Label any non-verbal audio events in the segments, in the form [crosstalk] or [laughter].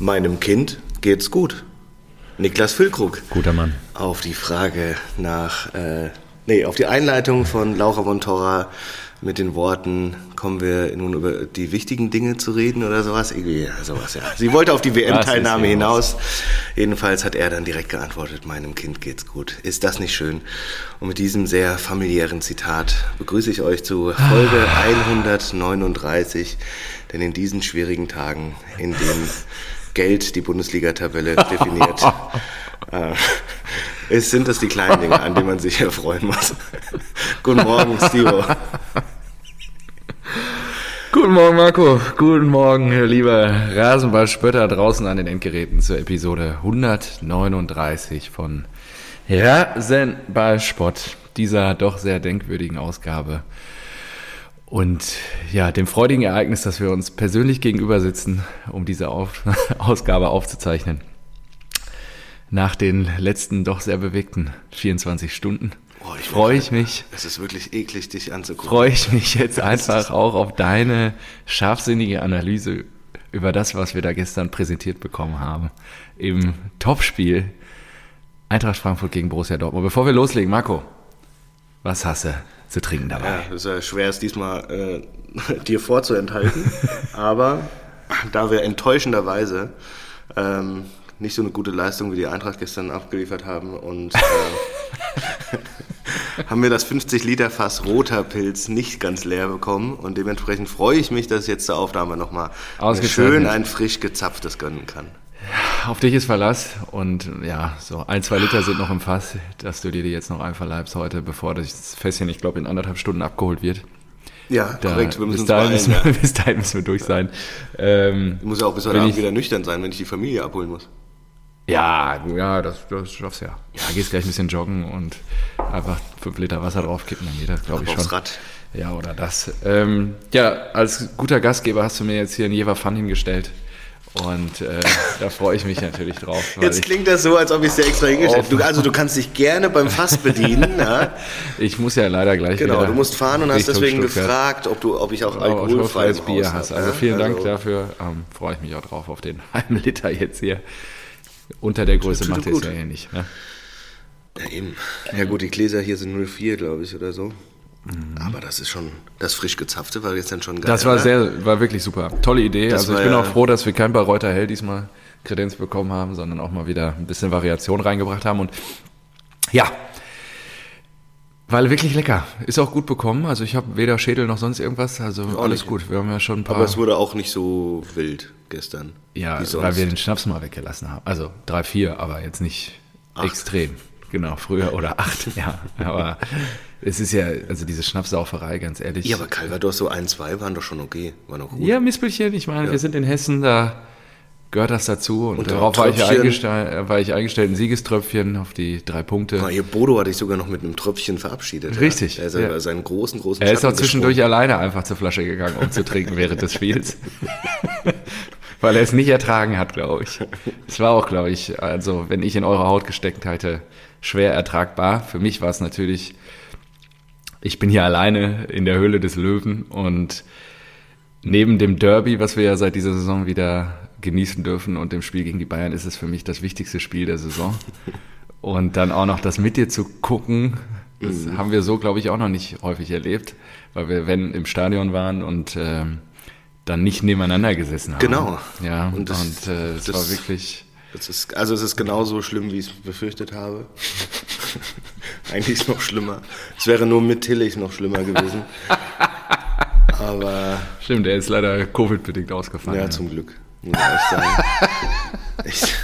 Meinem Kind geht's gut. Niklas Füllkrug. Guter Mann. Auf die Frage nach, äh, nee, auf die Einleitung von Laura Montora mit den Worten, kommen wir nun über die wichtigen Dinge zu reden oder sowas? Irgendwie sowas, ja. Sie wollte auf die WM-Teilnahme hinaus. Jedenfalls hat er dann direkt geantwortet, meinem Kind geht's gut. Ist das nicht schön? Und mit diesem sehr familiären Zitat begrüße ich euch zu Folge 139, denn in diesen schwierigen Tagen, in denen Geld die Bundesliga-Tabelle definiert, [laughs] äh, es sind das die kleinen Dinge, an denen man sich erfreuen muss. Guten Morgen, Steve. Guten Morgen, Marco. Guten Morgen, lieber Rasenballspötter draußen an den Endgeräten zur Episode 139 von Rasenballspott, dieser doch sehr denkwürdigen Ausgabe. Und ja, dem freudigen Ereignis, dass wir uns persönlich gegenüber sitzen, um diese Auf [laughs] Ausgabe aufzuzeichnen. Nach den letzten doch sehr bewegten 24 Stunden Boah, ich freue ich mich. Es ist wirklich eklig, dich anzugucken. Freue ich mich jetzt [laughs] einfach auch auf deine scharfsinnige Analyse über das, was wir da gestern präsentiert bekommen haben. Im Topspiel Eintracht Frankfurt gegen Borussia Dortmund. Bevor wir loslegen, Marco, was hast du zu trinken dabei? Ja, es ist ja schwer, es diesmal äh, [laughs] dir vorzuenthalten. [laughs] aber da wir enttäuschenderweise ähm, nicht so eine gute Leistung wie die Eintracht gestern abgeliefert haben und äh, [laughs] haben wir das 50 Liter Fass roter Pilz nicht ganz leer bekommen und dementsprechend freue ich mich, dass ich jetzt zur Aufnahme nochmal schön ein frisch gezapftes gönnen kann. Auf dich ist Verlass und ja, so ein, zwei Liter sind noch im Fass, dass du dir die jetzt noch einverleibst heute, bevor das Fässchen, ich glaube, in anderthalb Stunden abgeholt wird. Ja, da, korrekt. Wir müssen bis, dahin müssen wir, [laughs] bis dahin müssen wir durch sein. Ähm, ich muss ja auch bis heute Abend wieder nüchtern sein, wenn ich die Familie abholen muss. Ja, ja, das, das schaffst du ja. Ja, gehst gleich ein bisschen joggen und einfach fünf Liter Wasser draufkippen, dann geht das, glaube ich, schon. Aufs Rad. Ja, oder das. Ähm, ja, als guter Gastgeber hast du mir jetzt hier einen Jever Fun hingestellt. Und äh, da freue ich mich natürlich drauf. Jetzt klingt das so, als ob ich es dir extra hingestellt habe. Also du kannst dich gerne beim Fass [laughs] bedienen. ja? Ich muss ja leider gleich Genau, du musst fahren und hast deswegen gefragt, ob, du, ob ich auch alkoholfreies Bier habe. Also vielen also, Dank dafür. Ähm, freue ich mich auch drauf auf den [laughs] halben Liter jetzt hier. Unter der Größe macht es ja eh nicht. Ne? Ja, eben. Ja gut, die Gläser hier sind 04, glaube ich, oder so. Mhm. Aber das ist schon, das frisch gezapfte war jetzt dann schon geil. Das war sehr, war wirklich super. Tolle Idee. Das also ich bin ja auch froh, dass wir kein Bayreuther Hell diesmal Kredenz bekommen haben, sondern auch mal wieder ein bisschen Variation reingebracht haben. Und ja, war wirklich lecker. Ist auch gut bekommen. Also ich habe weder Schädel noch sonst irgendwas. Also auch alles nicht. gut. Wir haben ja schon ein paar. Aber es wurde auch nicht so wild gestern. Ja, weil wir den Schnaps mal weggelassen haben. Also drei, vier, aber jetzt nicht acht. extrem. Genau, früher oder acht, [laughs] ja. Aber es ist ja, also diese Schnapsauferei, ganz ehrlich. Ja, aber Calvados so ein, zwei waren doch schon okay. Waren doch gut. Ja, Mispelchen, ich meine, ja. wir sind in Hessen, da gehört das dazu. Und, und darauf war ich, eingestellt, war ich eingestellt, ein Siegeströpfchen auf die drei Punkte. Na, ihr Bodo hatte ich sogar noch mit einem Tröpfchen verabschiedet. Richtig. Er, ja. seinen großen, großen Er ist auch zwischendurch alleine einfach zur Flasche gegangen, um zu trinken während des Spiels. [laughs] Weil er es nicht ertragen hat, glaube ich. Es war auch, glaube ich, also wenn ich in eure Haut gesteckt hätte, schwer ertragbar. Für mich war es natürlich, ich bin hier alleine in der Höhle des Löwen und neben dem Derby, was wir ja seit dieser Saison wieder genießen dürfen und dem Spiel gegen die Bayern ist es für mich das wichtigste Spiel der Saison. [laughs] Und dann auch noch das mit dir zu gucken, das mhm. haben wir so, glaube ich, auch noch nicht häufig erlebt, weil wir, wenn im Stadion waren und ähm, dann nicht nebeneinander gesessen haben. Genau. Ja, und, das, und äh, es war wirklich. Das ist, also es ist genauso schlimm, wie ich es befürchtet habe. [laughs] [laughs] Eigentlich ist es noch schlimmer. Es wäre nur mit Tillich noch schlimmer gewesen. [laughs] Aber. Stimmt, er ist leider Covid-bedingt ausgefallen. Ja, zum Glück. Muss ich sagen. [laughs] ich,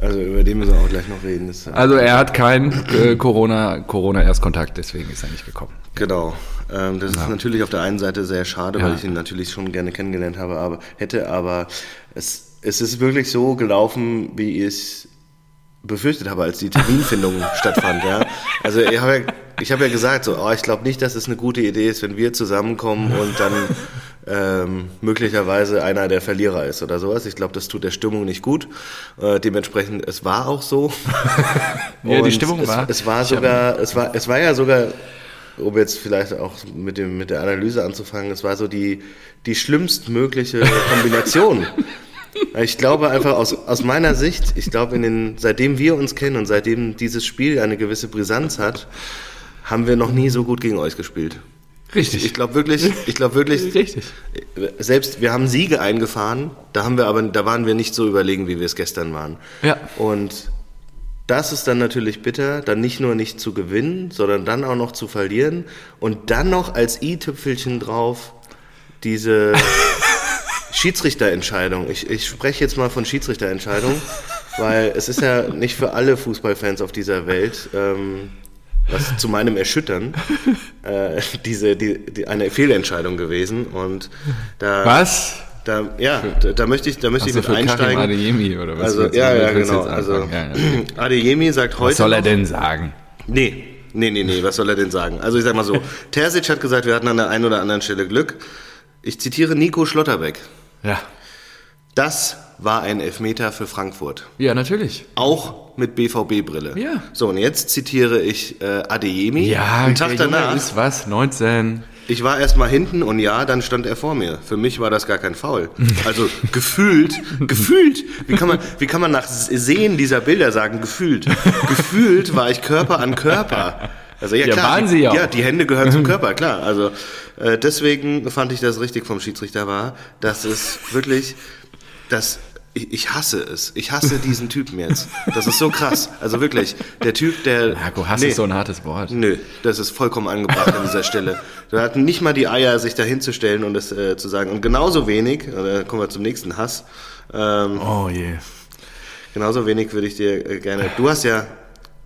also über den müssen wir auch gleich noch reden. Also er hat keinen äh, Corona, Corona Erstkontakt, deswegen ist er nicht gekommen. Genau. Ähm, das ja. ist natürlich auf der einen Seite sehr schade, weil ja. ich ihn natürlich schon gerne kennengelernt habe, aber hätte, aber es, es ist wirklich so gelaufen, wie ich es befürchtet habe, als die Terminfindung [laughs] stattfand. Ja. Also ich habe ja, ich hab ja gesagt, so, oh, ich glaube nicht, dass es eine gute Idee ist, wenn wir zusammenkommen und dann ähm, möglicherweise einer der Verlierer ist oder sowas. Ich glaube, das tut der Stimmung nicht gut. Äh, dementsprechend, es war auch so. [laughs] ja, die Stimmung es, war. Es war sogar, es war, es war ja sogar, um jetzt vielleicht auch mit dem mit der Analyse anzufangen, es war so die die schlimmstmögliche Kombination. [laughs] Ich glaube einfach aus, aus meiner Sicht, ich glaube, in den, seitdem wir uns kennen und seitdem dieses Spiel eine gewisse Brisanz hat, haben wir noch nie so gut gegen euch gespielt. Richtig. Ich glaube wirklich, ich glaube wirklich, Richtig. selbst wir haben Siege eingefahren, da haben wir aber, da waren wir nicht so überlegen, wie wir es gestern waren. Ja. Und das ist dann natürlich bitter, dann nicht nur nicht zu gewinnen, sondern dann auch noch zu verlieren und dann noch als i-Tüpfelchen drauf diese [laughs] Schiedsrichterentscheidung. Ich, ich spreche jetzt mal von Schiedsrichterentscheidung, [laughs] weil es ist ja nicht für alle Fußballfans auf dieser Welt, ähm, was zu meinem Erschüttern, äh, diese, die, die, eine Fehlentscheidung gewesen. Und da, Was? Da, ja, da, da möchte ich, da möchte ich mit Karim einsteigen. Adeyemi oder was? Also, ja, ja, genau. Also? Ja, ja. [clears throat] Adeyemi sagt heute. Was soll er denn sagen? Nee, nee, nee, nee, was soll er denn sagen? Also ich sag mal so, [laughs] Terzic hat gesagt, wir hatten an der einen oder anderen Stelle Glück. Ich zitiere Nico Schlotterbeck. Ja. Das war ein Elfmeter für Frankfurt. Ja, natürlich. Auch mit BVB-Brille. Ja. So, und jetzt zitiere ich äh, Adeyemi. Ja, Einen Tag danach. ist was? 19. Ich war erst mal hinten und ja, dann stand er vor mir. Für mich war das gar kein Foul. Also [laughs] gefühlt, gefühlt. Wie kann man, wie kann man nach Sehen dieser Bilder sagen, gefühlt? Gefühlt war ich Körper an Körper. Also ja, Ja, klar, waren die, sie ja ja, die Hände gehören zum Körper, klar. Also äh, deswegen fand ich das richtig vom Schiedsrichter war, dass es wirklich, dass ich, ich hasse es. Ich hasse [laughs] diesen Typen jetzt. Das ist so krass. Also wirklich, der Typ, der Marco, Hass Nee. ist so ein hartes Wort. Nö, das ist vollkommen angebracht an dieser Stelle. [laughs] Wir hatten nicht mal die Eier, sich da hinzustellen und das äh, zu sagen. Und genauso wenig, äh, da kommen wir zum nächsten Hass, ähm, Oh je. genauso wenig würde ich dir äh, gerne, du hast ja,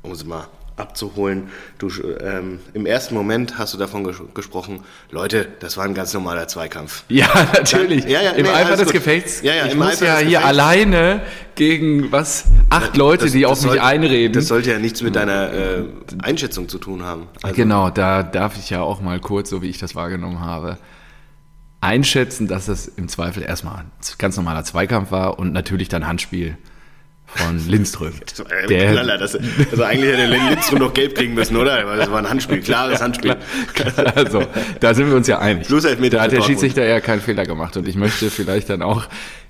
um es mal abzuholen, du, ähm, im ersten Moment hast du davon ges gesprochen, Leute, das war ein ganz normaler Zweikampf. [laughs] Ja, natürlich. Dann- ja, ja, Im nee, Eifer des gut. Gefechts. Ja, ja, ich muss Eifer ja hier alleine gegen was? Acht Leute, die auf mich soll- einreden. Das sollte ja nichts mit deiner äh, Einschätzung zu tun haben. Also, Genau, da darf ich ja auch mal kurz, so wie ich das wahrgenommen habe, einschätzen, dass das im Zweifel erstmal ein ganz normaler Zweikampf war und natürlich dann Handspiel von Lindström. Ein Knaller. Das, also eigentlich hätte Lindström noch gelb kriegen müssen, oder? Das war ein Handspiel, klares Handspiel. [laughs] Also, da sind wir uns ja einig. Plus Elfmeter Da hat der. Schiedsrichter ja keinen Fehler gemacht und ich möchte vielleicht dann auch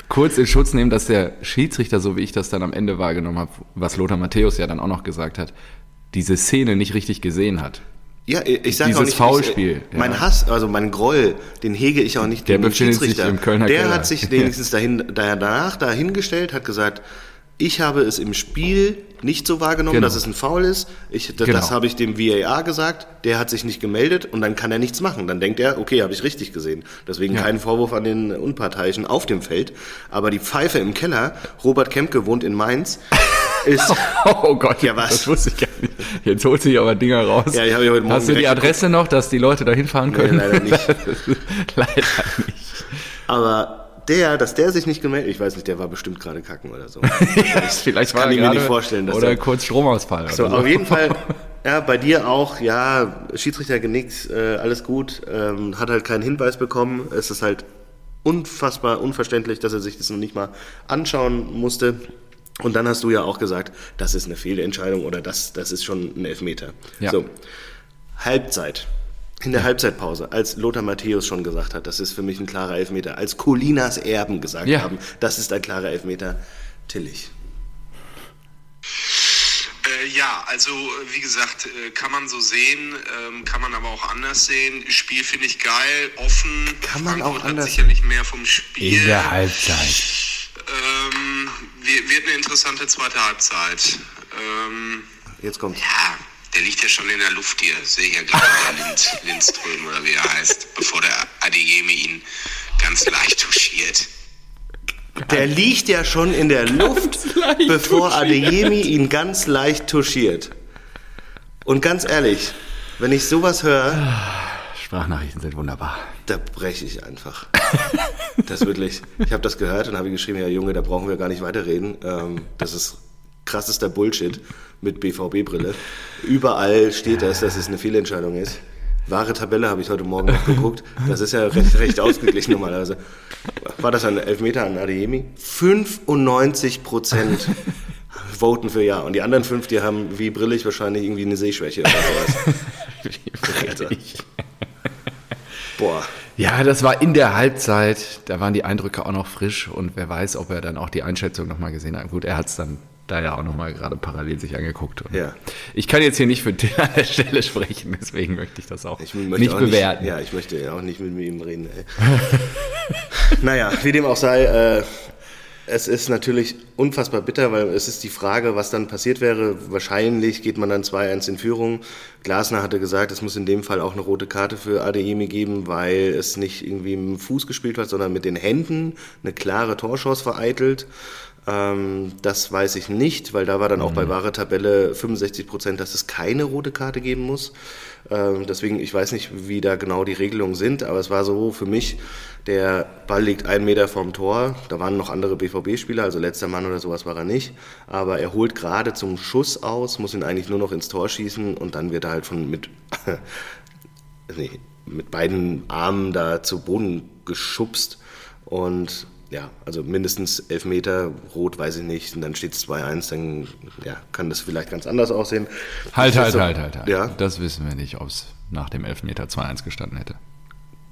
kurz in Schutz nehmen, dass der Schiedsrichter, so wie ich das dann am Ende wahrgenommen habe, was Lothar Matthäus ja dann auch noch gesagt hat, diese Szene nicht richtig gesehen hat. Ja, ich sag Dieses auch nicht, Foulspiel, Ich, mein ja. Hass, also mein Groll, den hege ich auch nicht Der befindet sich im Kölner Der Keller. hat sich [laughs] wenigstens dahin, da- danach dahingestellt, hat gesagt, ich habe es im Spiel nicht so wahrgenommen, Genau. dass es ein Foul ist. Ich, das, Genau. das habe ich dem VAR gesagt. Der hat sich nicht gemeldet und dann kann er nichts machen. Dann denkt er, okay, habe ich richtig gesehen. Deswegen Ja. kein Vorwurf an den Unparteiischen auf dem Feld. Aber die Pfeife im Keller, Robert Kempke wohnt in Mainz, [laughs] ist Oh Gott, Ja, was? das wusste ich gar nicht. Jetzt holt sich aber Dinger raus. Ja, ich habe heute Morgen Hast du die Adresse noch, dass die Leute da hinfahren können? leider nicht. [laughs] leider nicht. Aber der, dass der sich nicht gemeldet, ich weiß nicht, der war bestimmt gerade kacken oder so. [laughs] Vielleicht war kann ich mir nicht vorstellen, dass Oder der- kurz Stromausfall. So, oder auf jeden Fall, [laughs] ja, bei dir auch, ja, Schiedsrichter genickt, äh, alles gut, ähm, hat halt keinen Hinweis bekommen. Es ist halt unfassbar unverständlich, dass er sich das noch nicht mal anschauen musste. Und dann hast du ja auch gesagt, das ist eine Fehlentscheidung oder das, das ist schon ein Elfmeter. Ja. So, Halbzeit. In der Halbzeitpause, als Lothar Matthäus schon gesagt hat, das ist für mich ein klarer Elfmeter, als Colinas Erben gesagt Ja. haben, das ist ein klarer Elfmeter, Tillich. Äh, ja, also äh, wie gesagt, äh, kann man so sehen, ähm, kann man aber auch anders sehen. Spiel finde ich geil, offen. Kann man Frankfurt auch hat anders sicherlich mehr vom Spiel. In der Halbzeit. ähm, wird, wird eine interessante zweite Halbzeit. Ähm, Jetzt kommt. ja, der liegt ja schon in der Luft hier, sehe ich ja gerade, der Lind, Lindström oder wie er heißt, bevor der Adeyemi ihn ganz leicht touchiert. Der liegt ja schon in der Luft, bevor touchiert. Adeyemi ihn ganz leicht touchiert. Und ganz ehrlich, wenn ich sowas höre, Sprachnachrichten sind wunderbar. da breche ich einfach. Das wirklich. Ich habe das gehört und habe geschrieben, ja Junge, da brauchen wir gar nicht weiterreden. Ähm, das ist krassester Bullshit mit BVB-Brille. Überall steht das, dass es eine Fehlentscheidung ist. Wahre Tabelle habe ich heute Morgen noch geguckt. Das ist ja recht, recht ausgeglichen normalerweise. War das ein Elfmeter an Adeyemi? 95 Prozent voten für Ja. Und die anderen fünf, die haben wie brillig wahrscheinlich irgendwie eine Sehschwäche oder sowas. Alter. Boah. Ja, das war in der Halbzeit. Da waren die Eindrücke auch noch frisch und wer weiß, ob er dann auch die Einschätzung nochmal gesehen hat. Gut, er hat es dann da ja auch nochmal gerade parallel sich angeguckt. Und Ja. Ich kann jetzt hier nicht für den [laughs] an der Stelle sprechen, deswegen möchte ich das auch Ich nicht auch bewerten. Nicht, ja, ich möchte auch nicht mit ihm reden. [laughs] Naja, wie dem auch sei, äh, es ist natürlich unfassbar bitter, weil es ist die Frage, was dann passiert wäre. Wahrscheinlich geht man dann 2-1 in Führung. Glasner hatte gesagt, es muss in dem Fall auch eine rote Karte für Adeyemi geben, weil es nicht irgendwie mit dem Fuß gespielt hat, sondern mit den Händen eine klare Torchance vereitelt. Ähm, das weiß ich nicht, weil da war dann auch bei wahre Tabelle 65 Prozent, dass es keine rote Karte geben muss. Ähm, deswegen, ich weiß nicht, wie da genau die Regelungen sind, aber es war so für mich, der Ball liegt einen Meter vom Tor, da waren noch andere BVB-Spieler, also letzter Mann oder sowas war er nicht, aber er holt gerade zum Schuss aus, muss ihn eigentlich nur noch ins Tor schießen und dann wird er halt von mit, [laughs] nee, mit beiden Armen da zu Boden geschubst. Und ja, also mindestens elf Meter, rot weiß ich nicht, und dann steht es 2-1, dann ja, kann das vielleicht ganz anders aussehen. Halt, halt, Nichtsdestotrotz- halt, halt, halt. Ja, Das wissen wir nicht, ob es nach dem Elfmeter 2-1 gestanden hätte.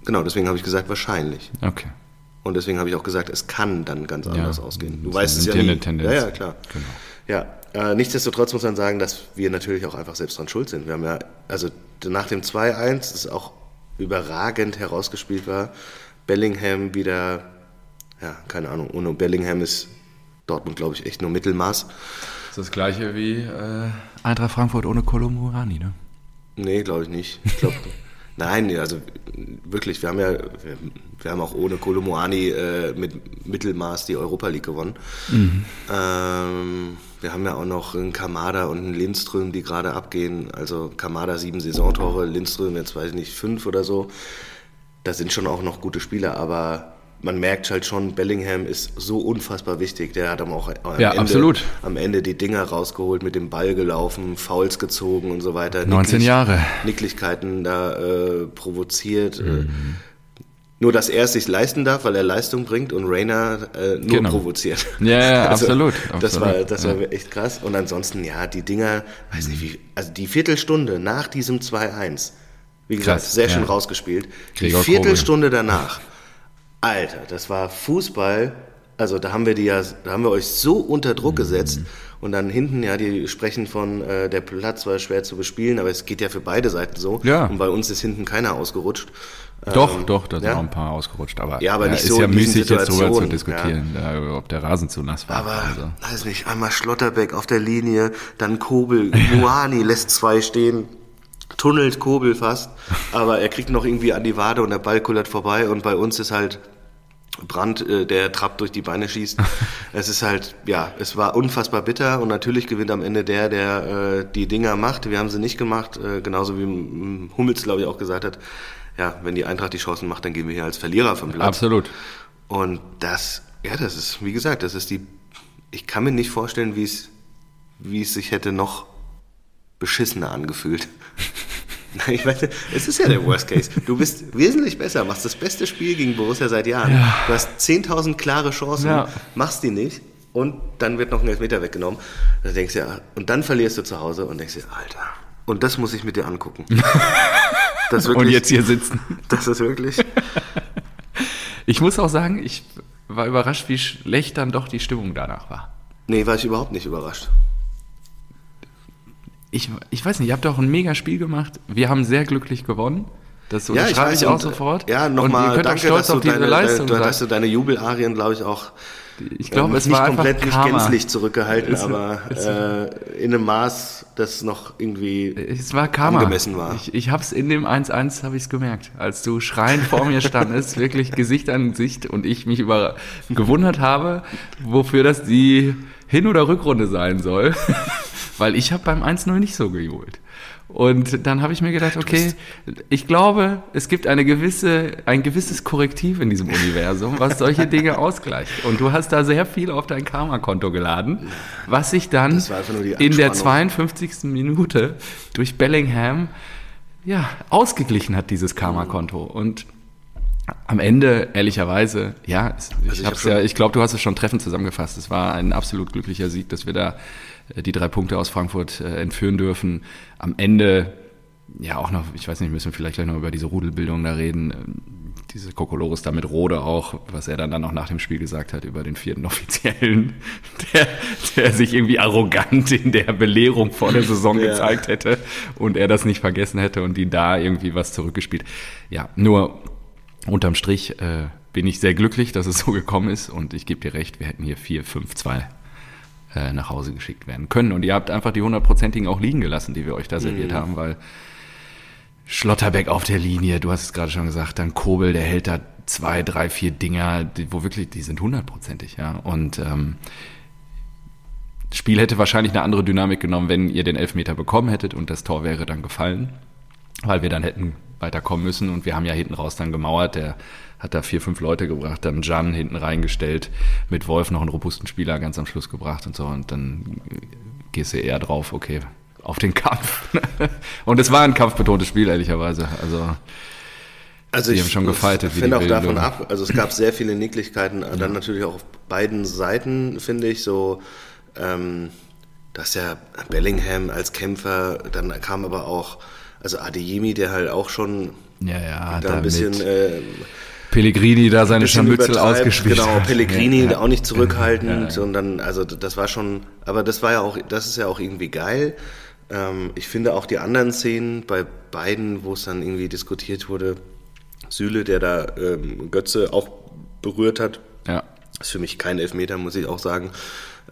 genau, deswegen habe ich gesagt, wahrscheinlich. Okay. Und deswegen habe ich auch gesagt, es kann dann ganz anders ausgehen. Du weißt es ja ja nie. Tendenz. Ja, ja, klar. Genau. Ja, äh, nichtsdestotrotz muss man sagen, dass wir natürlich auch einfach selbst dran schuld sind. Wir haben ja, also nach dem 2-1, das auch überragend herausgespielt war, Bellingham wieder, ja, keine Ahnung, ohne Bellingham ist Dortmund, glaube ich, echt nur Mittelmaß. Das ist das gleiche wie äh, Eintracht Frankfurt ohne Kolomurani, ne? Nee, glaube ich nicht. Ich glaube, [laughs] nein, also wirklich, wir haben ja, wir, wir haben auch ohne Kolomoani äh, mit Mittelmaß die Europa League gewonnen. Ähm, wir haben ja auch noch einen Kamada und einen Lindström, die gerade abgehen. Also Kamada sieben Saisontore, Lindström jetzt weiß ich nicht fünf oder so. Da sind schon auch noch gute Spieler, aber man merkt halt schon, Bellingham ist so unfassbar wichtig. Der hat auch am, Ja, Ende, absolut. am Ende die Dinger rausgeholt, mit dem Ball gelaufen, Fouls gezogen und so weiter. 19 Jahre. Nicklichkeiten da äh, provoziert. Mhm. Äh, nur, dass er es sich leisten darf, weil er Leistung bringt und Rainer äh, nur Genau. provoziert. Ja, ja, [laughs] absolut, Das absolut, war, das war echt krass. Und ansonsten, ja, die Dinger, weiß nicht wie, also die Viertelstunde nach diesem 2-1, wie gesagt, Krass, sehr schön ja. rausgespielt. Gregor die Viertelstunde danach, Alter, das war Fußball. Also da haben wir die ja, da haben wir euch so unter Druck gesetzt. Und dann hinten, ja, die sprechen von, äh, der Platz war schwer zu bespielen, aber es geht ja für beide Seiten so. Ja. Und bei uns ist hinten keiner ausgerutscht. Doch, Ähm, doch, da sind ja. auch ein paar ausgerutscht. Aber, Ja, aber nicht ist so ja müßig jetzt drüber zu diskutieren, da, ob der Rasen zu nass war. Aber, also. weiß nicht, einmal Schlotterbeck auf der Linie, dann Kobel, [laughs] Muani lässt zwei stehen, tunnelt Kobel fast, aber er kriegt noch irgendwie an die Wade und der Ball kullert vorbei und bei uns ist halt Brand, äh, der Trapp durch die Beine schießt. es ist halt, ja, es war unfassbar bitter und natürlich gewinnt am Ende der, der äh, die Dinger macht. Wir haben sie nicht gemacht, äh, genauso wie mm, Hummels, glaube ich, auch gesagt hat, ja, wenn die Eintracht die Chancen macht, dann gehen wir hier als Verlierer vom Platz. Absolut. Und das, ja, das ist, wie gesagt, das ist die, ich kann mir nicht vorstellen, wie es, wie es sich hätte noch beschissener angefühlt. [laughs] Ich nicht, es ist ja der Worst Case. Du bist wesentlich besser, machst das beste Spiel gegen Borussia seit Jahren. Du hast 10.000 klare Chancen, Ja. machst die nicht und dann wird noch ein Elfmeter weggenommen. Da denkst du ja, und dann verlierst du zu Hause und denkst dir, Alter, und das muss ich mit dir angucken. [laughs] Ist Und wirklich, jetzt hier sitzen. das ist wirklich, Ich muss auch sagen, ich war überrascht, wie schlecht dann doch die Stimmung danach war. nee, war ich überhaupt nicht überrascht. Ich, ich weiß nicht, ihr habt doch ein mega Spiel gemacht. Wir haben sehr glücklich gewonnen. Das Ja, ich weiß ich auch und, sofort. Ja, nochmal danke, stolz dass du, auf diese deine, Leistung deine, sein. dass du deine Jubelarien, glaube ich, auch Ich glaube, ähm, es nicht war komplett, nicht Karma. gänzlich zurückgehalten, Es- aber es- äh, in einem Maß, das noch irgendwie Es war Karma. angemessen war. Ich, ich habe es in dem 1-1 habe ich es gemerkt, als du schreiend vor mir standest, [laughs] wirklich Gesicht an Gesicht und ich mich über gewundert habe, wofür das die Hin- oder Rückrunde sein soll, weil ich habe beim 1-0 nicht so gejubelt. Und dann habe ich mir gedacht, okay, ich glaube, es gibt eine gewisse, ein gewisses Korrektiv in diesem Universum, was solche Dinge ausgleicht. Und du hast da sehr viel auf dein Karma-Konto geladen, was sich dann in der Anspannung. 52. Minute durch Bellingham ja, ausgeglichen hat, dieses Karma-Konto. Und am Ende, ehrlicherweise, ja, ich, Also ich ja, ich glaube, du hast es schon treffend zusammengefasst. Es war ein absolut glücklicher Sieg, dass wir da die drei Punkte aus Frankfurt äh, entführen dürfen. Am Ende, ja, auch noch, ich weiß nicht, müssen wir vielleicht gleich noch über diese Rudelbildung da reden. Ähm, diese Kokolores da mit Rode auch, was er dann, dann noch nach dem Spiel gesagt hat über den vierten [laughs] Offiziellen, der, der sich irgendwie arrogant in der Belehrung vor der Saison Ja. gezeigt hätte und er das nicht vergessen hätte und die da irgendwie was zurückgespielt. Ja, nur unterm Strich äh, bin ich sehr glücklich, dass es so gekommen ist und ich gebe dir recht, wir hätten hier 4, 5, 2 äh, nach Hause geschickt werden können. Und ihr habt einfach die hundertprozentigen auch liegen gelassen, die wir euch da serviert haben, weil Schlotterbeck auf der Linie, du hast es gerade schon gesagt, dann Kobel, der hält da zwei, drei, vier Dinger, die, wo wirklich, die sind hundertprozentig, ja. Und ähm, das Spiel hätte wahrscheinlich eine andere Dynamik genommen, wenn ihr den Elfmeter bekommen hättet und das Tor wäre dann gefallen, weil wir dann hätten weiterkommen müssen. Und wir haben ja hinten raus dann gemauert, der hat da vier, fünf Leute gebracht, dann Jan hinten reingestellt, mit Wolf noch einen robusten Spieler ganz am Schluss gebracht und so und dann gehst du eher drauf, okay, auf den Kampf. [laughs] und es war ein kampfbetontes Spiel, ehrlicherweise. Also Also Die ich haben schon gefightet wie finde auch davon ab. Also es gab sehr viele Nicklichkeiten, dann natürlich auch auf beiden Seiten, finde ich, so, ähm, dass ja Bellingham als Kämpfer, dann kam aber auch, also Adeyemi, der halt auch schon ja, ja, da ein bisschen, äh, Pellegrini da seine Scharmützel ausgespielt Genau, hat. Pellegrini Ja, ja. auch nicht zurückhaltend Ja, ja. und dann, also das war schon, aber das war ja auch, das ist ja auch irgendwie geil. Ähm, ich finde auch die anderen Szenen bei beiden, wo es dann irgendwie diskutiert wurde, Süle, der da ähm, Götze auch berührt hat, Ja. ist für mich kein Elfmeter, muss ich auch sagen.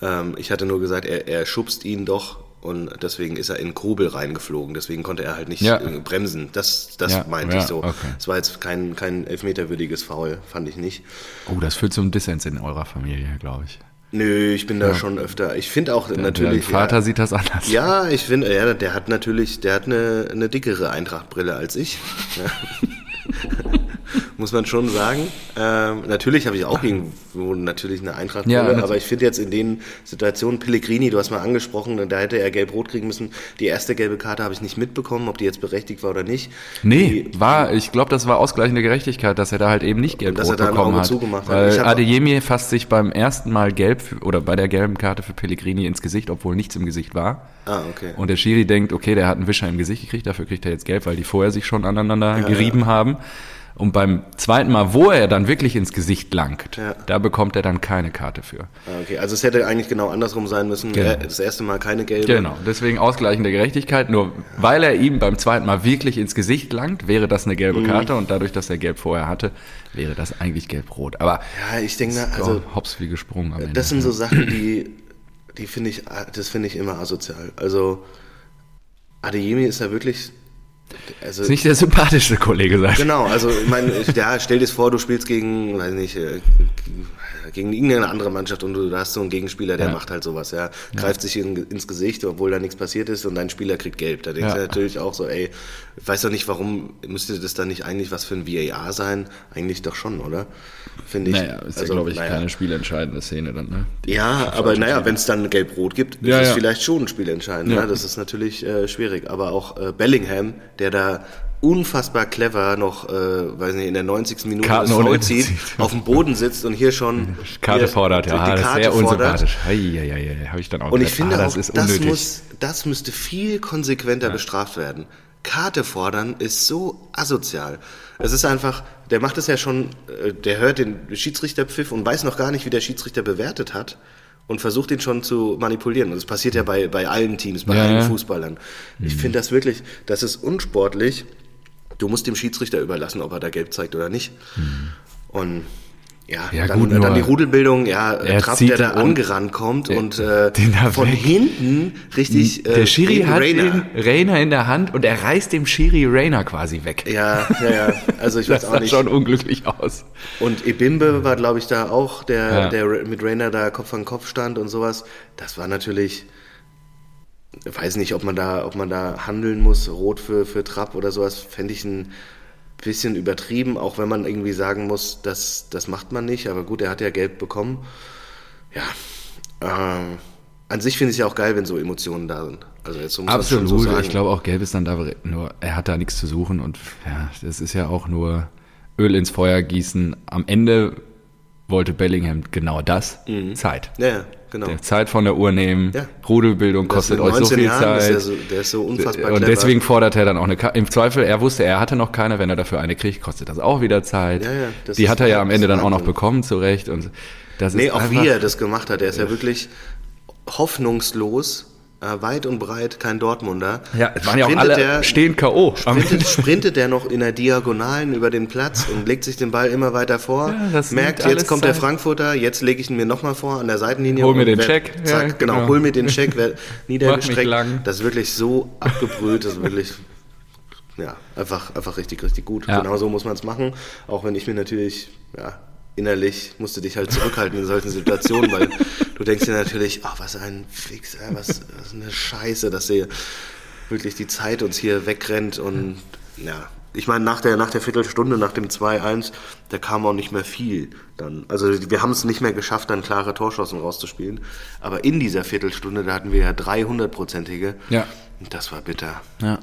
Ähm, ich hatte nur gesagt, er, er schubst ihn doch und deswegen ist er in Kobel reingeflogen. Deswegen konnte er halt nicht Ja. äh, bremsen. Das, das Ja, meinte ja, ich so. okay. Es war jetzt kein, kein elfmeterwürdiges Foul, fand ich nicht. Oh, das führt zum Dissens in eurer Familie, glaube ich. Nö, ich bin da schon öfter. Ich finde auch natürlich. Dein Vater sieht das anders. ja, ich finde, ja, der hat natürlich, der hat eine, eine dickere Eintrachtbrille als ich. [laughs] [laughs] [laughs] Ja. Muss man schon sagen. Ähm, natürlich habe ich auch irgendwo natürlich eine Eintrachtbrille, Ja, aber ich finde jetzt in den Situationen, Pellegrini, du hast mal angesprochen, da hätte er gelb-rot kriegen müssen. Die erste gelbe Karte habe ich nicht mitbekommen, ob die jetzt berechtigt war oder nicht. Nee, war, ich glaube, das war ausgleichende Gerechtigkeit, dass er da halt eben nicht dass er gelb-rot bekommen hat. zugemacht hat. Weil auch- Adeyemi fasst sich beim ersten Mal gelb für, oder bei der gelben Karte für Pellegrini ins Gesicht, obwohl nichts im Gesicht war. Ah, okay. Und der Schiri denkt, okay, der hat einen Wischer im Gesicht gekriegt, dafür kriegt er jetzt gelb, weil die vorher sich schon aneinander gerieben haben. Und beim zweiten Mal, wo er dann wirklich ins Gesicht langt, Ja. da bekommt er dann keine Karte für. Ah, okay. Also es hätte eigentlich genau andersrum sein müssen. Genau. Das erste Mal keine gelbe. Genau, deswegen ausgleichende Gerechtigkeit. Nur weil er ihm beim zweiten Mal wirklich ins Gesicht langt, wäre das eine Mhm. gelbe Karte und dadurch, dass er gelb vorher hatte, wäre das eigentlich gelb-rot. Aber Ja, ich denke, also, hops wie gesprungen am Ende. Das sind so Sachen, die, die finde ich, das finde ich immer asozial. Also Adeyemi ist ja wirklich, also ist nicht der sympathischste Kollege, sagt genau, also ich meine, ja, stell dir vor, du spielst gegen, weiß nicht, äh, gegen irgendeine andere Mannschaft und du hast so einen Gegenspieler, der Ja. macht halt sowas, ja, greift sich in, ins Gesicht, obwohl da nichts passiert ist und dein Spieler kriegt gelb. Da denkst du natürlich auch so, ey, ich weiß doch nicht, warum müsste das dann nicht eigentlich was für ein VAR sein? Eigentlich doch schon, oder? Finde ich. Naja, ist Also, ja, glaube ich, naja. keine spielentscheidende Szene dann, ne? Die- Ja, aber naja, wenn es dann gelb-rot gibt, ist es vielleicht schon ein Spiel entscheidend. Ja. Ja. Das ist natürlich äh, schwierig. Aber auch äh, Bellingham, der da unfassbar clever noch, äh, weiß nicht, in der 90. Minute Karten das Foul zieht, auf dem Boden sitzt und hier schon Karte hier fordert, die ja, das ist Karte sehr fordert. unsympathisch. Heieiei, habe ich dann auch Und ich finde ah, das auch, ist das, unnötig. muss, das müsste viel konsequenter bestraft werden. Karte fordern ist so asozial. Es ist einfach, der macht es ja schon, äh, der hört den Schiedsrichterpfiff und weiß noch gar nicht, wie der Schiedsrichter bewertet hat und versucht ihn schon zu manipulieren. Und das passiert ja bei, bei allen Teams, bei Ja, allen ja. Fußballern. Ich finde das wirklich, das ist unsportlich. Du musst dem Schiedsrichter überlassen, ob er da gelb zeigt oder nicht. Und ja, Ja, dann, gut, dann die Rudelbildung, ja, Er Trapp, der da angerannt kommt und äh, von weg. hinten richtig äh, Der Schiri gegen hat Rainer. den Rainer in der Hand und er reißt dem Schiri Rainer quasi weg. Ja, ja, ja. Also ich [laughs] das weiß auch sah nicht. schon unglücklich aus. Und Ebimbe war, glaube ich, da auch, der, Ja. der mit Rainer da Kopf an Kopf stand und sowas. Das war natürlich, ich weiß nicht, ob man da, ob man da handeln muss, rot für, für Trapp oder sowas, fände ich ein bisschen übertrieben, auch wenn man irgendwie sagen muss, das, das macht man nicht. Aber gut, er hat ja Gelb bekommen. Ja, ähm, an sich finde ich es ja auch geil, wenn so Emotionen da sind. Also jetzt so muss Absolut, so sagen. ich glaube auch Gelb ist dann da, nur er hat da nichts zu suchen und ja, das ist ja auch nur Öl ins Feuer gießen. Am Ende wollte Bellingham genau das, Mhm. Zeit. Ja, genau. Der Zeit von der Uhr nehmen, Ja. Rudelbildung kostet euch so 19 viel Jahren Zeit. Ist der, so, der ist so unfassbar und clever. deswegen fordert er dann auch eine Ka Im Zweifel, er wusste, er hatte noch keine, wenn er dafür eine kriegt, kostet das auch wieder Zeit. Ja, ja, Die hat er ja am. Ende dann auch noch bekommen, zu Recht. Und das Nee, ist auch einfach, wie er das gemacht hat. Er ist ja wirklich hoffnungslos, äh, weit und breit kein Dortmunder. Ja, es waren ja auch alle der- stehen K.O. Sprintet, [laughs] sprintet der noch in der Diagonalen über den Platz und legt sich den Ball immer weiter vor. Ja, das merkt, jetzt kommt der Zeit. Frankfurter, jetzt lege ich ihn mir nochmal vor an der Seitenlinie. Hol mir den wer- Check. Zack, Ja, genau. genau. hol mir den [laughs] Check, wer niedergestreckt. Das ist wirklich so abgebrüht, das ist wirklich, ja, einfach, einfach richtig, richtig gut. Ja. Genau so muss man es machen. Auch wenn ich mir natürlich, ja, innerlich musste dich halt zurückhalten in solchen Situationen, weil du denkst dir natürlich, ach, was ein Fixer, was, was eine Scheiße, dass sie wirklich die Zeit uns hier wegrennt und ja. Ich meine, nach der, nach der Viertelstunde, nach dem 2-1, da kam auch nicht mehr viel dann. Also wir haben es nicht mehr geschafft, dann klare Torschancen rauszuspielen. Aber in dieser Viertelstunde, da hatten wir ja 300-prozentige. Ja. Und das war bitter. Ja.